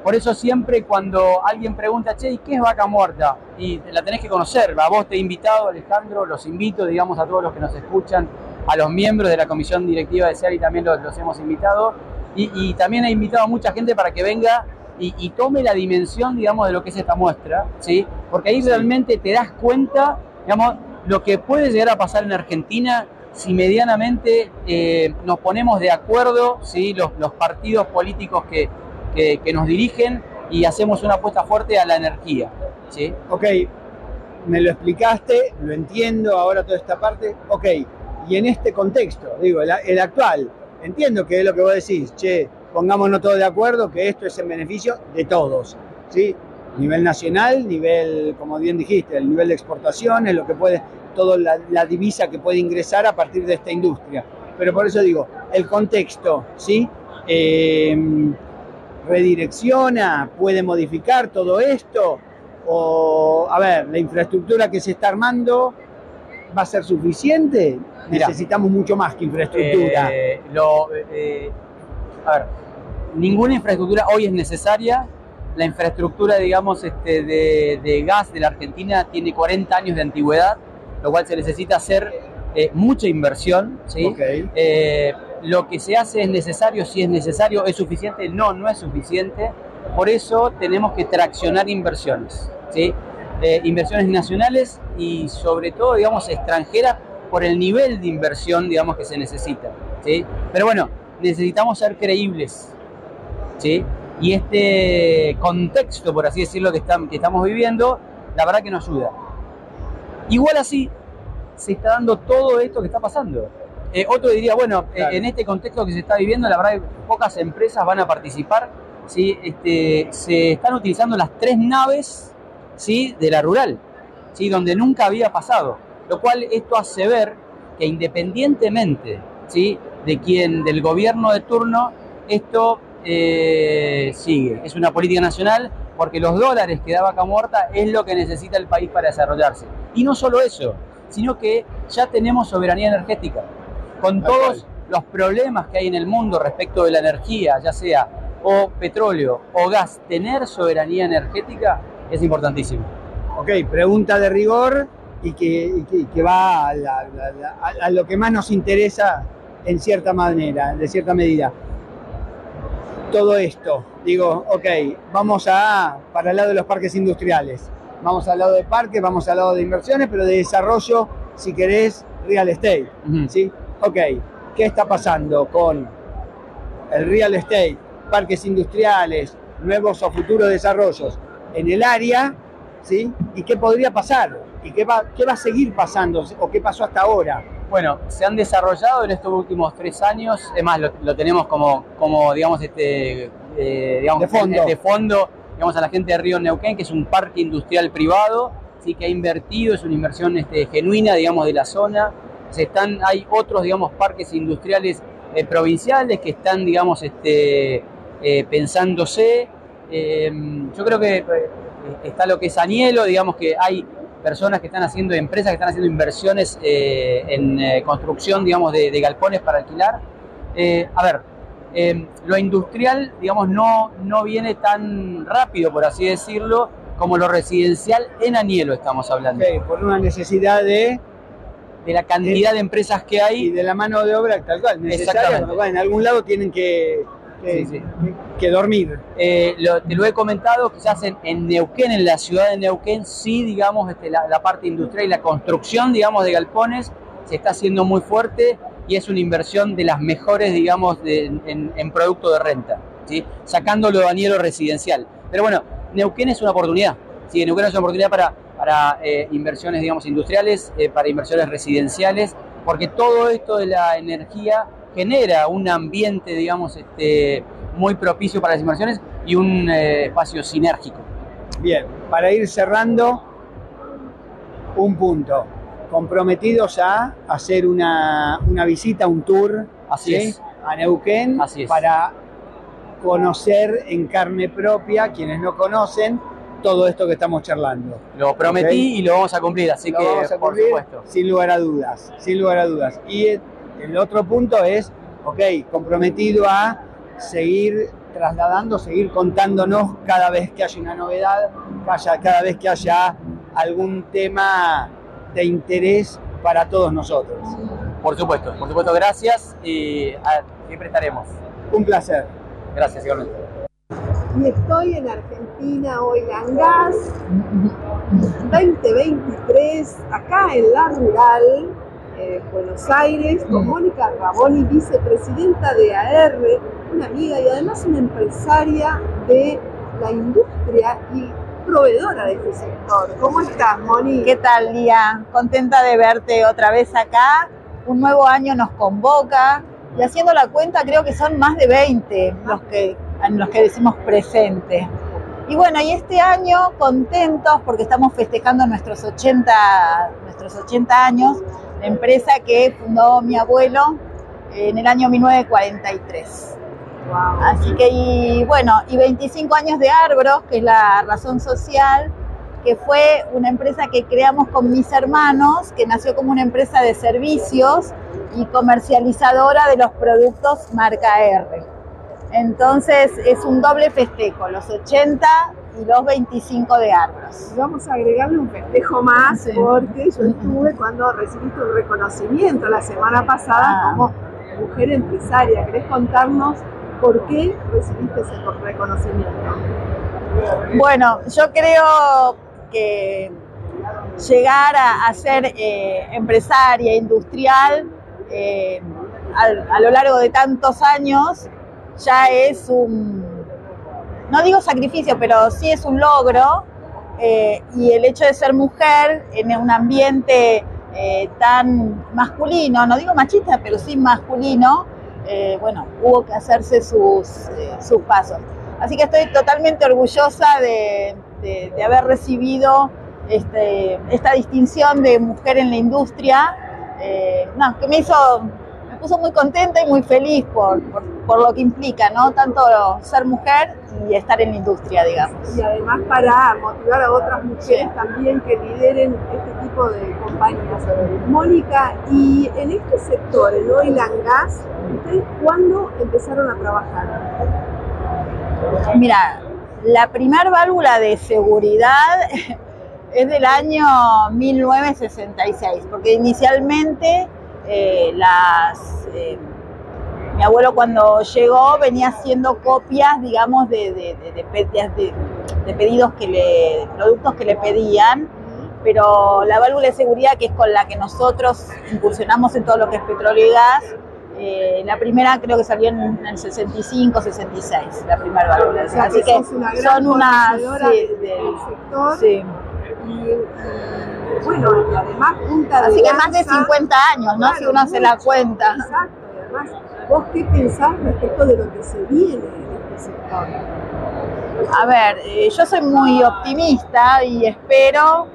Por eso siempre cuando alguien pregunta, che, ¿y qué es vaca muerta? Y la tenés que conocer, a vos te he invitado, Alejandro, los invito, digamos, a todos los que nos escuchan, a los miembros de la comisión directiva de y también los, los hemos invitado. Y, y, también he invitado a mucha gente para que venga y, y, tome la dimensión, digamos, de lo que es esta muestra, ¿sí? Porque ahí realmente te das cuenta, digamos, lo que puede llegar a pasar en Argentina si medianamente eh, nos ponemos de acuerdo, ¿sí? los, los partidos políticos que, que, que, nos dirigen y hacemos una apuesta fuerte a la energía. ¿sí? Ok, me lo explicaste, lo entiendo ahora toda esta parte. Ok, y en este contexto, digo, el, el actual, entiendo que es lo que vos decís, che, pongámonos todos de acuerdo que esto es en beneficio de todos, ¿sí? Nivel nacional, nivel, como bien dijiste, el nivel de exportaciones, lo que puede, toda la, la, divisa que puede ingresar a partir de esta industria. Pero por eso digo, el contexto, ¿sí? Eh, redirecciona, puede modificar todo esto, o, a ver, la infraestructura que se está armando va a ser suficiente. Mirá, Necesitamos mucho más que infraestructura. Eh, lo, eh, a ver, ninguna infraestructura hoy es necesaria. La infraestructura, digamos, este, de, de, gas de la Argentina tiene 40 años de antigüedad, lo cual se necesita hacer eh, mucha inversión. ¿sí? Okay. Eh, lo que se hace es necesario, si es necesario, es suficiente, no, no es suficiente. Por eso tenemos que traccionar inversiones, ¿sí? Eh, inversiones nacionales y sobre todo, digamos, extranjeras por el nivel de inversión, digamos, que se necesita, ¿sí? Pero bueno, necesitamos ser creíbles, ¿sí? Y este contexto, por así decirlo, que, está, que estamos viviendo, la verdad que nos ayuda. Igual así, se está dando todo esto que está pasando. Eh, otro diría, bueno, claro. eh, en este contexto que se está viviendo, la verdad que pocas empresas van a participar. ¿sí? Este, se están utilizando las tres naves ¿sí? de la rural, ¿sí? donde nunca había pasado. Lo cual esto hace ver que independientemente ¿sí? de quien, del gobierno de turno, esto eh, sigue. Es una política nacional porque los dólares que da vaca muerta es lo que necesita el país para desarrollarse. Y no solo eso, sino que ya tenemos soberanía energética con todos los problemas que hay en el mundo respecto de la energía, ya sea o petróleo o gas, tener soberanía energética es importantísimo. Ok, pregunta de rigor y que, y que, que va a, la, la, la, a, lo que más nos interesa en cierta manera, de cierta medida. Todo esto, digo, ok, vamos a para el lado de los parques industriales, vamos al lado de parques, vamos al lado de inversiones, pero de desarrollo, si querés, real estate, uh -huh. ¿sí? ok, ¿qué está pasando con el real estate, parques industriales, nuevos o futuros desarrollos en el área? ¿sí? ¿Y qué podría pasar? ¿Y qué va, qué va a seguir pasando? ¿O qué pasó hasta ahora? Bueno, se han desarrollado en estos últimos tres años, además lo, lo tenemos como, como, digamos, este, eh, digamos, de fondo. de fondo, digamos, a la gente de Río Neuquén, que es un parque industrial privado, sí que ha invertido, es una inversión este, genuina, digamos, de la zona, se están, hay otros, digamos, parques industriales eh, provinciales que están, digamos, este, eh, pensándose. Yo creo que está lo que es Anielo, digamos que hay personas que están haciendo, empresas que están haciendo inversiones eh, en construcción, digamos, de, de, galpones para alquilar. a ver, lo industrial, digamos, no, no viene tan rápido, por así decirlo, como lo residencial en Anielo estamos hablando. Okay, por una necesidad de de la cantidad de, de, empresas que hay. Y de la mano de obra tal cual, necesaria. En algún lado tienen que, que, sí, sí. que dormir. Eh, lo, te lo he comentado, quizás en, en, Neuquén, en la ciudad de Neuquén, sí, digamos, este, la, la, parte industrial y la construcción, digamos, de galpones se está haciendo muy fuerte y es una inversión de las mejores, digamos, de, en, en, producto de renta, ¿sí? sacándolo de Danielo residencial. Pero bueno, Neuquén es una oportunidad, ¿sí? Neuquén es una oportunidad para para eh, inversiones, digamos, industriales, eh, para inversiones residenciales, porque todo esto de la energía genera un ambiente, digamos, este, muy propicio para las inversiones y un eh, espacio sinérgico. Bien, para ir cerrando, un punto. Comprometidos a hacer una, una visita, un tour Así ¿sí? es. a Neuquén Así es. para conocer en carne propia, quienes no conocen, todo esto que estamos charlando. Lo prometí ¿okay? y lo vamos a cumplir, así lo que vamos a cumplir, por supuesto. Sin lugar a dudas, sin lugar a dudas. Y el otro punto es, ok, comprometido a seguir trasladando, seguir contándonos cada vez que haya una novedad, cada, cada vez que haya algún tema de interés para todos nosotros. Por supuesto, por supuesto, gracias y ah, siempre estaremos. Un placer. Gracias, igualmente. Y estoy en Argentina, Oigan Gas 2023, acá en la rural, eh, Buenos Aires, con Mónica Raboni, vicepresidenta de AR, una amiga y además una empresaria de la industria y proveedora de este sector. ¿Cómo estás, Moni? ¿Qué tal, Lía? Contenta de verte otra vez acá. Un nuevo año nos convoca y haciendo la cuenta creo que son más de 20 los que, en los que decimos presente. Y bueno, y este año contentos porque estamos festejando nuestros 80, nuestros 80 años, empresa que fundó mi abuelo en el año 1943. Así que, y bueno, y 25 años de Arbros, que es la razón social, que fue una empresa que creamos con mis hermanos, que nació como una empresa de servicios y comercializadora de los productos marca R. Entonces es un doble festejo, los 80 y los 25 de Arbros. Vamos a agregarle un festejo más porque yo estuve cuando recibiste un reconocimiento la semana pasada Ah. como mujer empresaria. ¿Querés contarnos por qué recibiste ese reconocimiento? Bueno, yo creo que llegar a, a ser eh, empresaria industrial eh, a, lo largo de tantos años ya es un, no digo sacrificio, pero sí es un logro. eh, y el hecho de ser mujer en un ambiente eh, tan masculino, no digo machista, pero sí masculino, eh, bueno, hubo que hacerse sus, sus pasos. Así que estoy totalmente orgullosa de, de- haber recibido este, esta distinción de mujer en la industria, no, que me hizo, puso muy contenta y muy feliz por, por- por lo que implica, ¿no? Tanto ser mujer y estar en la industria, digamos. Y además para motivar a otras mujeres también que lideren este tipo de compañías. Mónica, y en este sector, en Oil and Gas, ¿ustedes cuándo empezaron a trabajar? Mira, la primer válvula de seguridad [laughs] es del año 1966, porque inicialmente eh, las, eh, mi abuelo cuando llegó venía haciendo copias, digamos, de, de- de- de pe- de- de pedidos que le, productos que le pedían, pero la válvula de seguridad que es con la que nosotros incursionamos en todo lo que es petróleo y gas, eh, la primera creo que salió en el 65, 66, la primera válvula. O sea, Así que que una son unas... conocedora sí, de- del sector. sí. Y, y, bueno, y además punta de Así que más de lanza. 50 años, ¿no? Claro, si uno se la cuenta. Exacto, y además, ¿vos qué pensás respecto de lo que se viene en este sector? A ver, eh, yo soy muy optimista y espero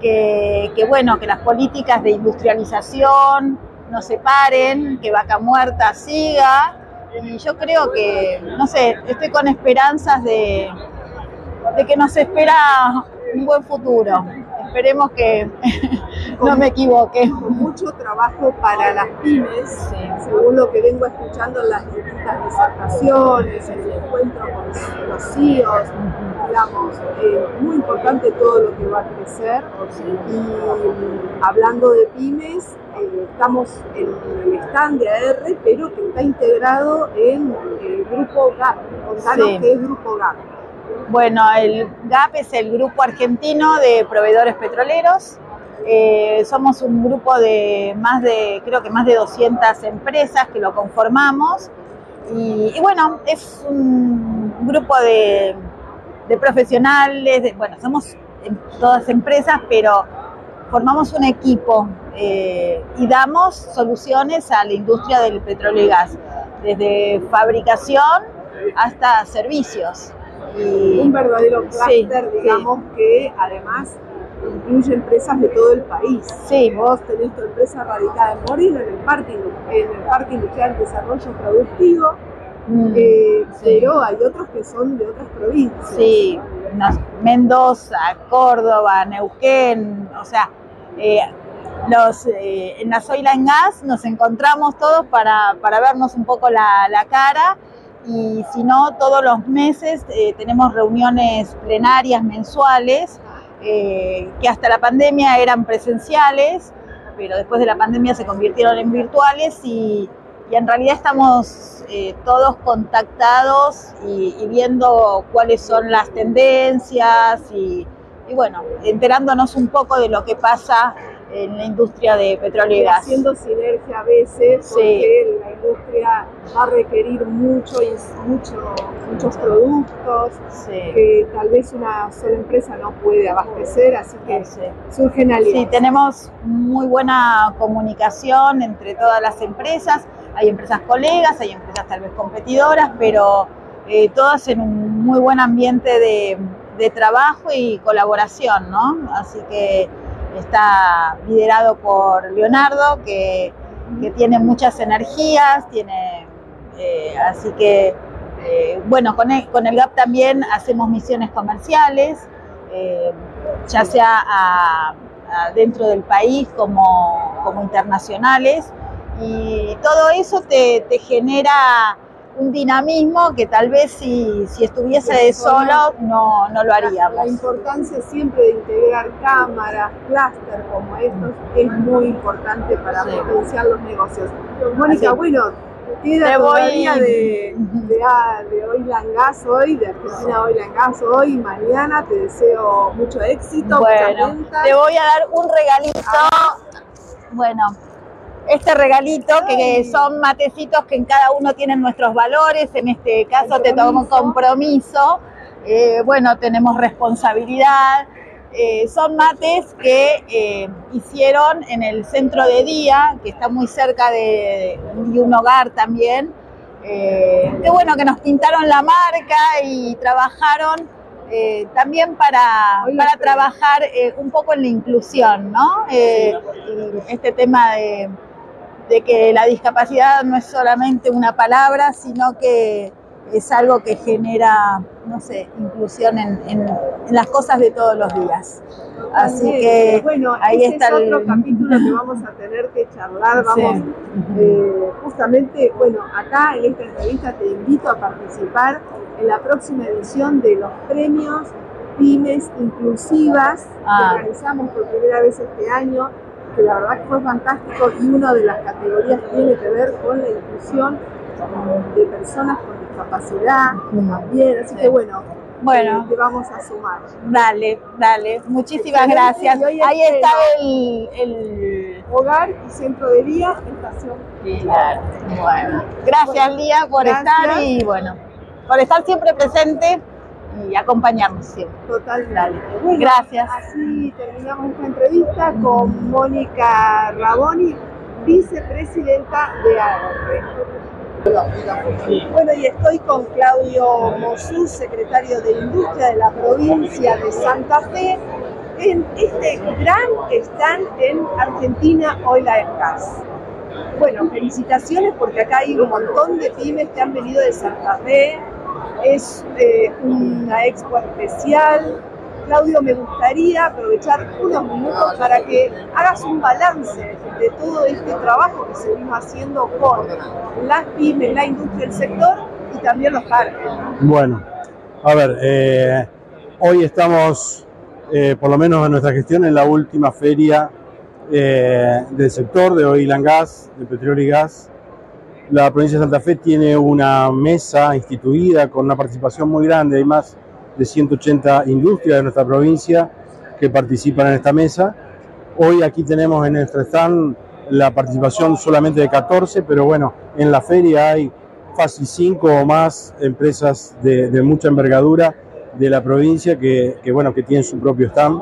que, que, bueno, que las políticas de industrialización no se paren, que Vaca Muerta siga. Y yo creo que, no sé, estoy con esperanzas de, de que nos espera un buen futuro. Esperemos que [laughs] no me equivoque. Con mucho trabajo para las pymes, según lo que vengo escuchando en las distintas disertaciones, en el encuentro con los CEOs, digamos, eh, muy importante todo lo que va a crecer. Y hablando de pymes, eh, estamos en el stand de AR, pero que está integrado en el grupo GAP. Contanos Sí. qué es grupo GAP. Bueno, el GAP es el Grupo Argentino de Proveedores Petroleros. Eh, somos un grupo de más de, creo que más de 200 empresas que lo conformamos. Y, bueno, es un grupo de, profesionales, bueno, somos todas empresas, pero formamos un equipo eh, y damos soluciones a la industria del petróleo y gas, desde fabricación hasta servicios. Y- un verdadero clúster, sí. digamos, que además incluye empresas de todo el país. Sí. Vos tenés tu empresa radicada en Moreno, en el Parque, en el parque Industrial de Desarrollo Productivo, Mm, eh, sí. pero hay otros que son de otras provincias. Sí, nos- Mendoza, Córdoba, Neuquén, o sea, eh, los, eh, en la Zoila en Gas nos encontramos todos para, para vernos un poco la, la cara y si no, todos los meses eh, tenemos reuniones plenarias mensuales eh, que hasta la pandemia eran presenciales, pero después de la pandemia se convirtieron en virtuales y, y en realidad estamos eh, todos contactados y, y, viendo cuáles son las tendencias y, y, bueno, enterándonos un poco de lo que pasa en la industria de petróleo y gas. Haciendo sinergia a veces, porque la industria va a requerir mucho, mucho, muchos productos que tal vez una sola empresa no puede abastecer, así que surgen alianzas. Sí, tenemos muy buena comunicación entre todas las empresas hay empresas colegas, hay empresas tal vez competidoras, pero eh, todas en un muy buen ambiente de, de, trabajo y colaboración, ¿no? Así que está liderado por Leonardo, que, que tiene muchas energías, tiene, eh, así que, eh, bueno, con el, con el, GAP también hacemos misiones comerciales, eh, ya sea a, a dentro del país como, como internacionales y todo eso te, te, genera un dinamismo que tal vez si, si estuviese de solo no, no lo haríamos. La, importancia siempre de integrar cámaras, clúster como estos es muy importante para sí. potenciar los negocios. Mónica, bueno, queda te todavía voy... de, de, ah, de Oil and Gas hoy, de Argentina Oil and Gas hoy, mañana te deseo mucho éxito. Bueno, te voy a dar un regalito. Ah. Bueno, este regalito, que son matecitos que en cada uno tienen nuestros valores, en este caso te tomo compromiso, eh, bueno, tenemos responsabilidad, eh, son mates que eh, hicieron en el centro de día, que está muy cerca de, de un hogar también, qué bueno que nos pintaron la marca y trabajaron eh, también para, para trabajar eh, un poco en la inclusión, ¿no? Eh, este tema de, de, que la discapacidad no es solamente una palabra, sino que es algo que genera, no sé, inclusión en, en, en las cosas de todos los días. Así que bueno, ahí está es el... otro capítulo que vamos a tener que charlar. Vamos, sí. eh, justamente, bueno, acá en esta entrevista te invito a participar en la próxima edición de los premios Pymes Inclusivas ah. que organizamos por primera vez este año, que la verdad que fue fantástico y una de las categorías tiene que ver con la inclusión de personas con discapacidad también, así que bueno, bueno, eh, te vamos a sumar. Dale, dale, muchísimas Excelente. gracias. Ahí está el, el, hogar y centro de día, estación. Bueno, gracias Lía por gracias. estar y bueno, por estar siempre presente y acompañarnos siempre. Totalmente. Bueno, gracias. Así terminamos esta entrevista con Mónica Raboni, vicepresidenta de AGRE. Bueno, y estoy con Claudio Mosú, secretario de Industria de la provincia de Santa Fe, en este gran stand en Argentina Oil and Gas. Bueno, felicitaciones porque acá hay un montón de pymes que han venido de Santa Fe, es eh, una expo especial. Claudio, me gustaría aprovechar unos minutos para que hagas un balance de todo este trabajo que se vino haciendo con las pymes, la industria, el sector y también los parques. Bueno, a ver, eh, hoy estamos, eh, por lo menos en nuestra gestión, en la última feria del sector de oil and gas, de petróleo y gas. La provincia de Santa Fe tiene una mesa instituida con una participación muy grande, hay más de 180 industrias de nuestra provincia que participan en esta mesa. Hoy aquí tenemos en nuestro stand la participación solamente de 14, pero bueno, en la feria hay casi 5 o más empresas de, mucha envergadura de la provincia que, que, bueno, que tienen su propio stand.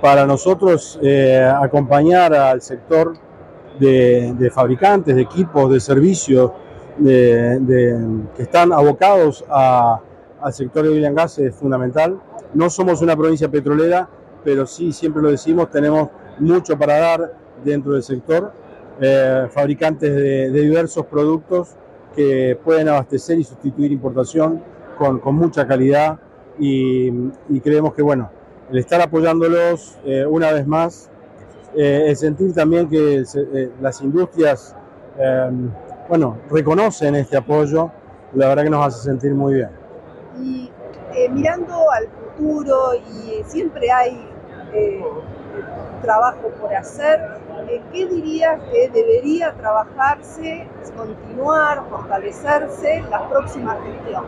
Para nosotros eh, acompañar al sector de, fabricantes, de equipos, de servicios, que están abocados al sector de oil gas es fundamental. No somos una provincia petrolera, pero sí, siempre lo decimos, tenemos mucho para dar dentro del sector. Eh, fabricantes de, diversos productos que pueden abastecer y sustituir importación con, mucha calidad y, y, creemos que, bueno, el estar apoyándolos eh, una vez más, eh, el sentir también que eh, las industrias, bueno, reconocen este apoyo la verdad que nos hace sentir muy bien. Y eh, mirando al futuro, y siempre hay trabajo por hacer, ¿qué dirías que debería trabajarse, continuar, fortalecerse la próxima gestión?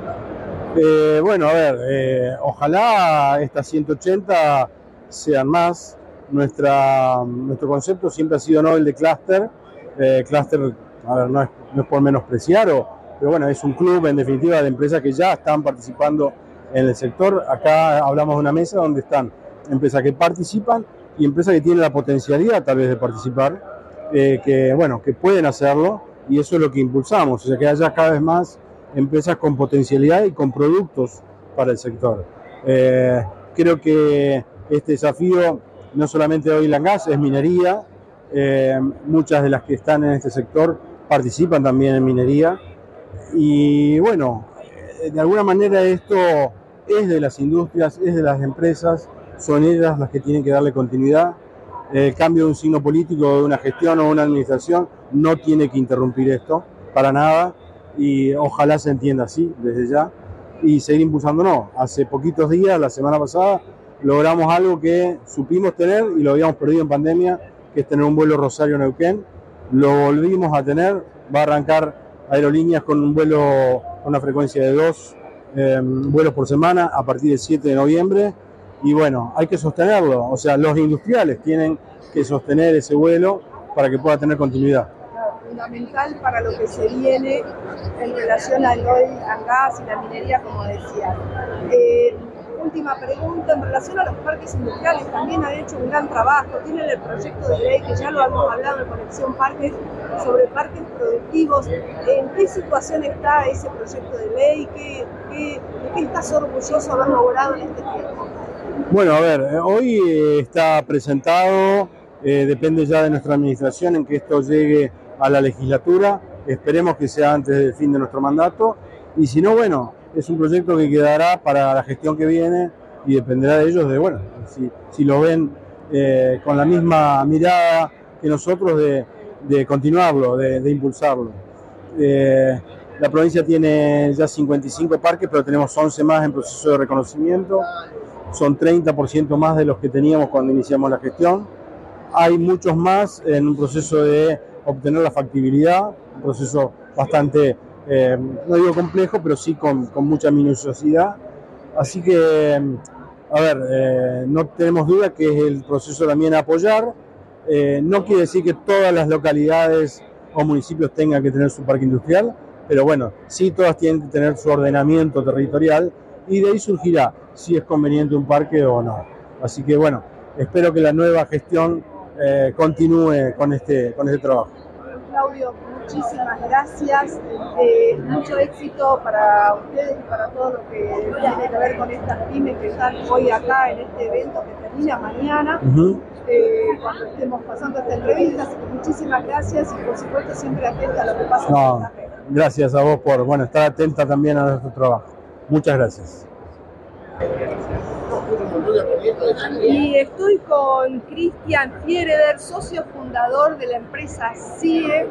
Eh, bueno, a ver, eh, ojalá estas 180 sean más. Nuestra, nuestro concepto siempre ha sido Nobel de Cluster. Eh, cluster, a ver, no es, no por menospreciar, pero bueno, es un club en definitiva de empresas que ya están participando en el sector. Acá hablamos de una mesa donde están empresas que participan y empresas que tienen la potencialidad tal vez de participar, eh, que bueno, que pueden hacerlo y eso es lo que impulsamos, o sea que haya cada vez más empresas con potencialidad y con productos para el sector. Eh, creo que este desafío no solamente oil and gas, es minería, eh, muchas de las que están en este sector participan también en minería y bueno, eh, de alguna manera esto es de las industrias, es de las empresas, son ellas las que tienen que darle continuidad. El cambio de un signo político, de una gestión o una administración no tiene que interrumpir esto, para nada, y ojalá se entienda así desde ya y seguir impulsándonos. Hace poquitos días, la semana pasada, logramos algo que supimos tener y lo habíamos perdido en pandemia, que es tener un vuelo Rosario-Neuquén. Lo volvimos a tener, va a arrancar aerolíneas con un vuelo con una frecuencia de dos eh, vuelos por semana a partir del 7 de noviembre. Y bueno, hay que sostenerlo, o sea, los industriales tienen que sostener ese vuelo para que pueda tener continuidad. fundamental para lo que se viene en relación al oil and gas y la minería, como decía. Eh, última pregunta, en relación a los parques industriales, también han hecho un gran trabajo, tienen el proyecto de ley, que ya lo hemos hablado en Conexión Parques, sobre parques productivos. ¿En qué situación está ese proyecto de ley? ¿Qué, qué, ¿De qué estás orgulloso haber logrado en este tiempo? Bueno, a ver, eh, hoy eh, está presentado, eh, depende ya de nuestra administración en que esto llegue a la legislatura, esperemos que sea antes del fin de nuestro mandato, y si no, bueno, es un proyecto que quedará para la gestión que viene y dependerá de ellos de, bueno, si, si lo ven eh, con la misma mirada que nosotros de, de continuarlo, de, de impulsarlo. Eh, la provincia tiene ya 55 parques, pero tenemos 11 más en proceso de reconocimiento. Son 30% más de los que teníamos cuando iniciamos la gestión. Hay muchos más en un proceso de obtener la factibilidad, un proceso bastante, eh, no digo complejo, pero sí con, mucha minuciosidad. Así que, a ver, eh, no tenemos duda que es el proceso también apoyar. Eh, no quiere decir que todas las localidades o municipios tengan que tener su parque industrial, pero bueno, sí todas tienen que tener su ordenamiento territorial y de ahí surgirá si es conveniente un parque o no. Así que bueno, espero que la nueva gestión continúe con este, con este trabajo. Claudio, muchísimas gracias. Eh, mucho éxito para ustedes y para todo lo que tiene que ver con estas pymes que están hoy acá en este evento que termina mañana. Eh, cuando estemos pasando esta entrevista, así que muchísimas gracias y por supuesto siempre atenta a lo que pasa en No, la carrera. gracias a vos por bueno, estar atenta también a nuestro trabajo. Muchas gracias. Y estoy con Cristian Fiereder, socio fundador de la empresa CIE,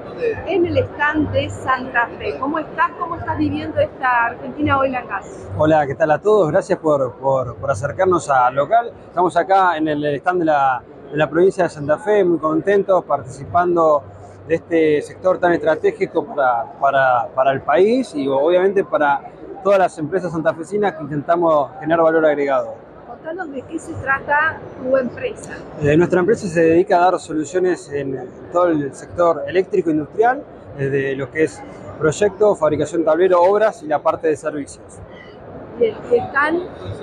en el stand de Santa Fe. ¿Cómo estás? ¿Cómo estás viviendo esta Argentina Oil and Gas? Hola, ¿qué tal a todos? Gracias por, por- por acercarnos al local. Estamos acá en el stand de la, de la provincia de Santa Fe, muy contentos, participando de este sector tan estratégico para, para- para el país y obviamente para todas las empresas santafesinas que intentamos generar valor agregado. De qué se trata tu empresa. Eh, nuestra empresa se dedica a dar soluciones en todo el sector eléctrico industrial, desde lo que es proyecto, fabricación tablero, obras y la parte de servicios. Que están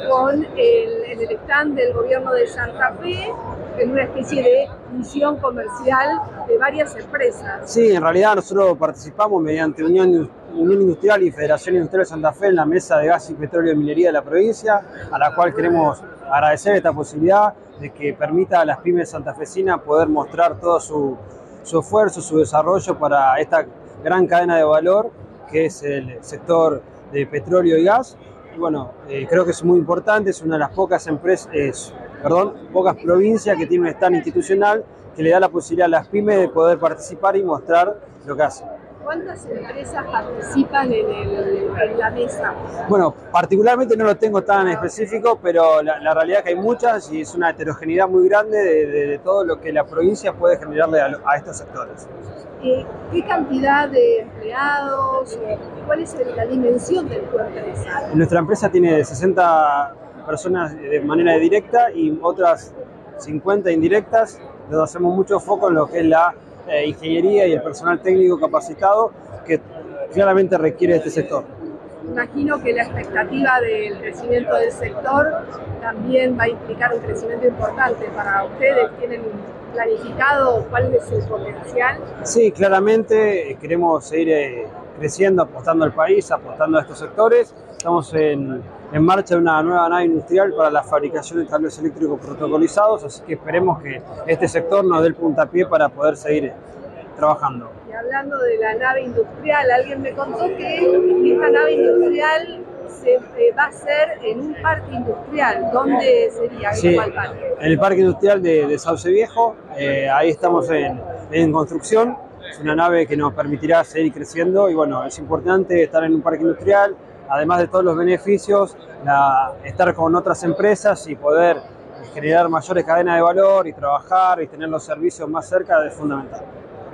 con el, en el stand del gobierno de Santa Fe, en una especie de misión comercial de varias empresas. Sí, en realidad nosotros participamos mediante Unión, Unión Industrial y Federación Industrial de Santa Fe en la mesa de gas y petróleo y minería de la provincia, a la cual queremos agradecer esta posibilidad de que permita a las pymes santafesinas poder mostrar todo su, su esfuerzo, su desarrollo para esta gran cadena de valor que es el sector de petróleo y gas. Bueno, eh, creo que es muy importante, es una de las pocas empresas, es, perdón, pocas provincias que tiene un stand institucional que le da la posibilidad a las pymes de poder participar y mostrar lo que hacen. ¿Cuántas empresas participan en, el, en, la mesa? Bueno, particularmente no lo tengo tan específico, pero la, la realidad es que hay muchas y es una heterogeneidad muy grande de, de, de todo lo que la provincia puede generarle a, a estos sectores. Eh, ¿Qué cantidad de empleados? ¿Cuál es la dimensión del cuerpo empresario? Nuestra empresa tiene 60 personas de manera directa y otras 50 indirectas, donde hacemos mucho foco en lo que es la eh, ingeniería y el personal técnico capacitado que claramente requiere este sector. Imagino que la expectativa del crecimiento del sector también va a implicar un crecimiento importante para ustedes. ¿Tienen planificado cuál es el potencial? Sí, claramente queremos seguir eh, creciendo, apostando al país, apostando a estos sectores. Estamos en, en marcha de una nueva nave industrial para la fabricación de cables eléctricos protocolizados, así que esperemos que este sector nos dé el puntapié para poder seguir trabajando. Y hablando de la nave industrial, alguien me contó que esta nave industrial se eh, va a hacer en un parque industrial. ¿Dónde sería? Sí, ¿Cuál parque? en el parque industrial de, de Sauce Viejo, eh, ahí estamos en, en construcción. Es una nave que nos permitirá seguir creciendo y bueno, es importante estar en un parque industrial, además de todos los beneficios, la, estar con otras empresas y poder generar mayores cadenas de valor y trabajar y tener los servicios más cerca es fundamental.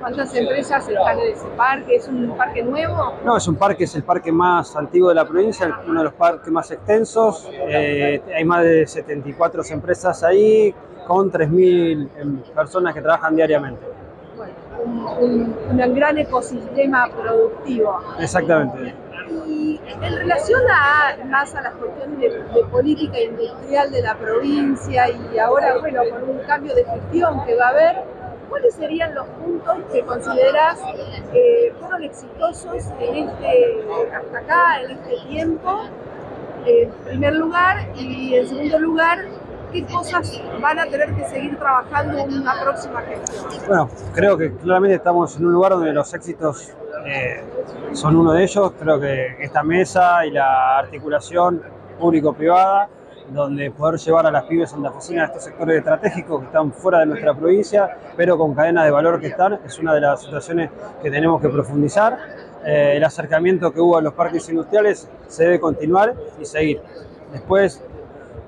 ¿Cuántas empresas están en ese parque? ¿Es un parque nuevo? No, es un parque, es el parque más antiguo de la provincia, uno de los parques más extensos. Eh, hay más de 74 empresas ahí, con 3.000 personas que trabajan diariamente. Bueno, un, un, un gran ecosistema productivo. Exactamente. Y en relación a más a las cuestiones de, política industrial de la provincia y ahora, bueno, con un cambio de gestión que va a haber, ¿cuáles serían los puntos que consideras eh, fueron exitosos en este, hasta acá, en este tiempo? En primer lugar, y en segundo lugar, ¿qué cosas van a tener que seguir trabajando en una próxima gestión? Bueno, creo que claramente estamos en un lugar donde los éxitos eh, son uno de ellos. Creo que esta mesa y la articulación público-privada, donde poder llevar a las a la oficina de estos sectores estratégicos que están fuera de nuestra provincia, pero con cadenas de valor que están, es una de las situaciones que tenemos que profundizar. Eh, el acercamiento que hubo a los parques industriales se debe continuar y seguir. Después,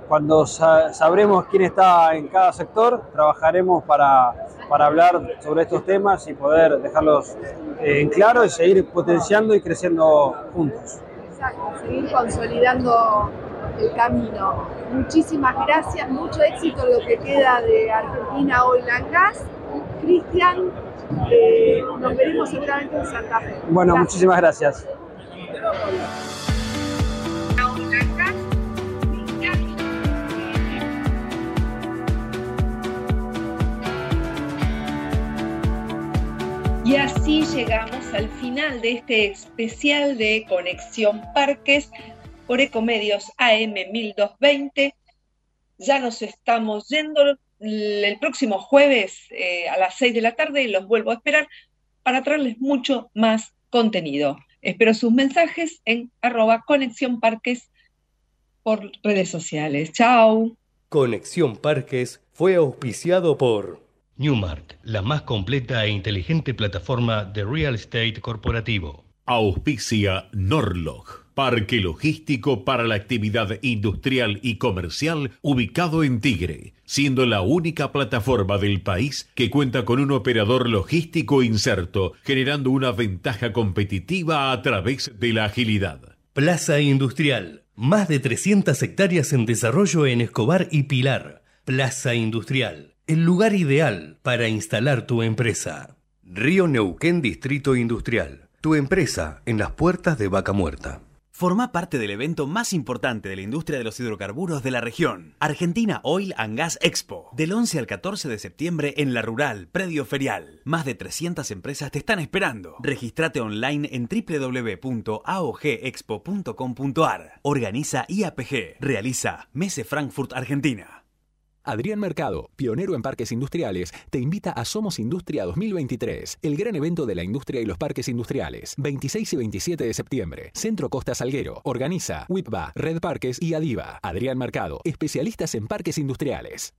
cuando sa sabremos quién está en cada sector, trabajaremos para, para hablar sobre estos temas y poder dejarlos en claro y seguir potenciando y creciendo juntos. Exacto, seguir consolidando el camino. Muchísimas gracias, mucho éxito en lo que queda de Argentina Oil and Gas. Cristian, eh, nos veremos seguramente en Santa Fe. Bueno, gracias. muchísimas gracias. Y así llegamos al final de este especial de Conexión Parques por Ecomedios AM 1220. Ya nos estamos yendo el próximo jueves eh, a las 6 de la tarde. Los vuelvo a esperar para traerles mucho más contenido. Espero sus mensajes en arroba Conexión Parques por redes sociales. Chao. Conexión Parques fue auspiciado por Newmark, la más completa e inteligente plataforma de real estate corporativo. Auspicia Norlog, parque logístico para la actividad industrial y comercial ubicado en Tigre, siendo la única plataforma del país que cuenta con un operador logístico inserto, generando una ventaja competitiva a través de la agilidad. Plaza Industrial, más de 300 hectáreas en desarrollo en Escobar y Pilar. Plaza Industrial el lugar ideal para instalar tu empresa. Río Neuquén Distrito Industrial. Tu empresa en las puertas de Vaca Muerta. Forma parte del evento más importante de la industria de los hidrocarburos de la región. Argentina Oil and Gas Expo. Del 11 al 14 de septiembre en La Rural, Predio Ferial. Más de 300 empresas te están esperando. Registrate online en www.aogexpo.com.ar. Organiza IAPG. Realiza Mese Frankfurt, Argentina. Adrián Mercado, pionero en parques industriales, te invita a Somos Industria 2023, el gran evento de la industria y los parques industriales. 26 y 27 de septiembre, Centro Costa Salguero. Organiza WIPBA, Red Parques y Adiva. Adrián Mercado, especialistas en parques industriales.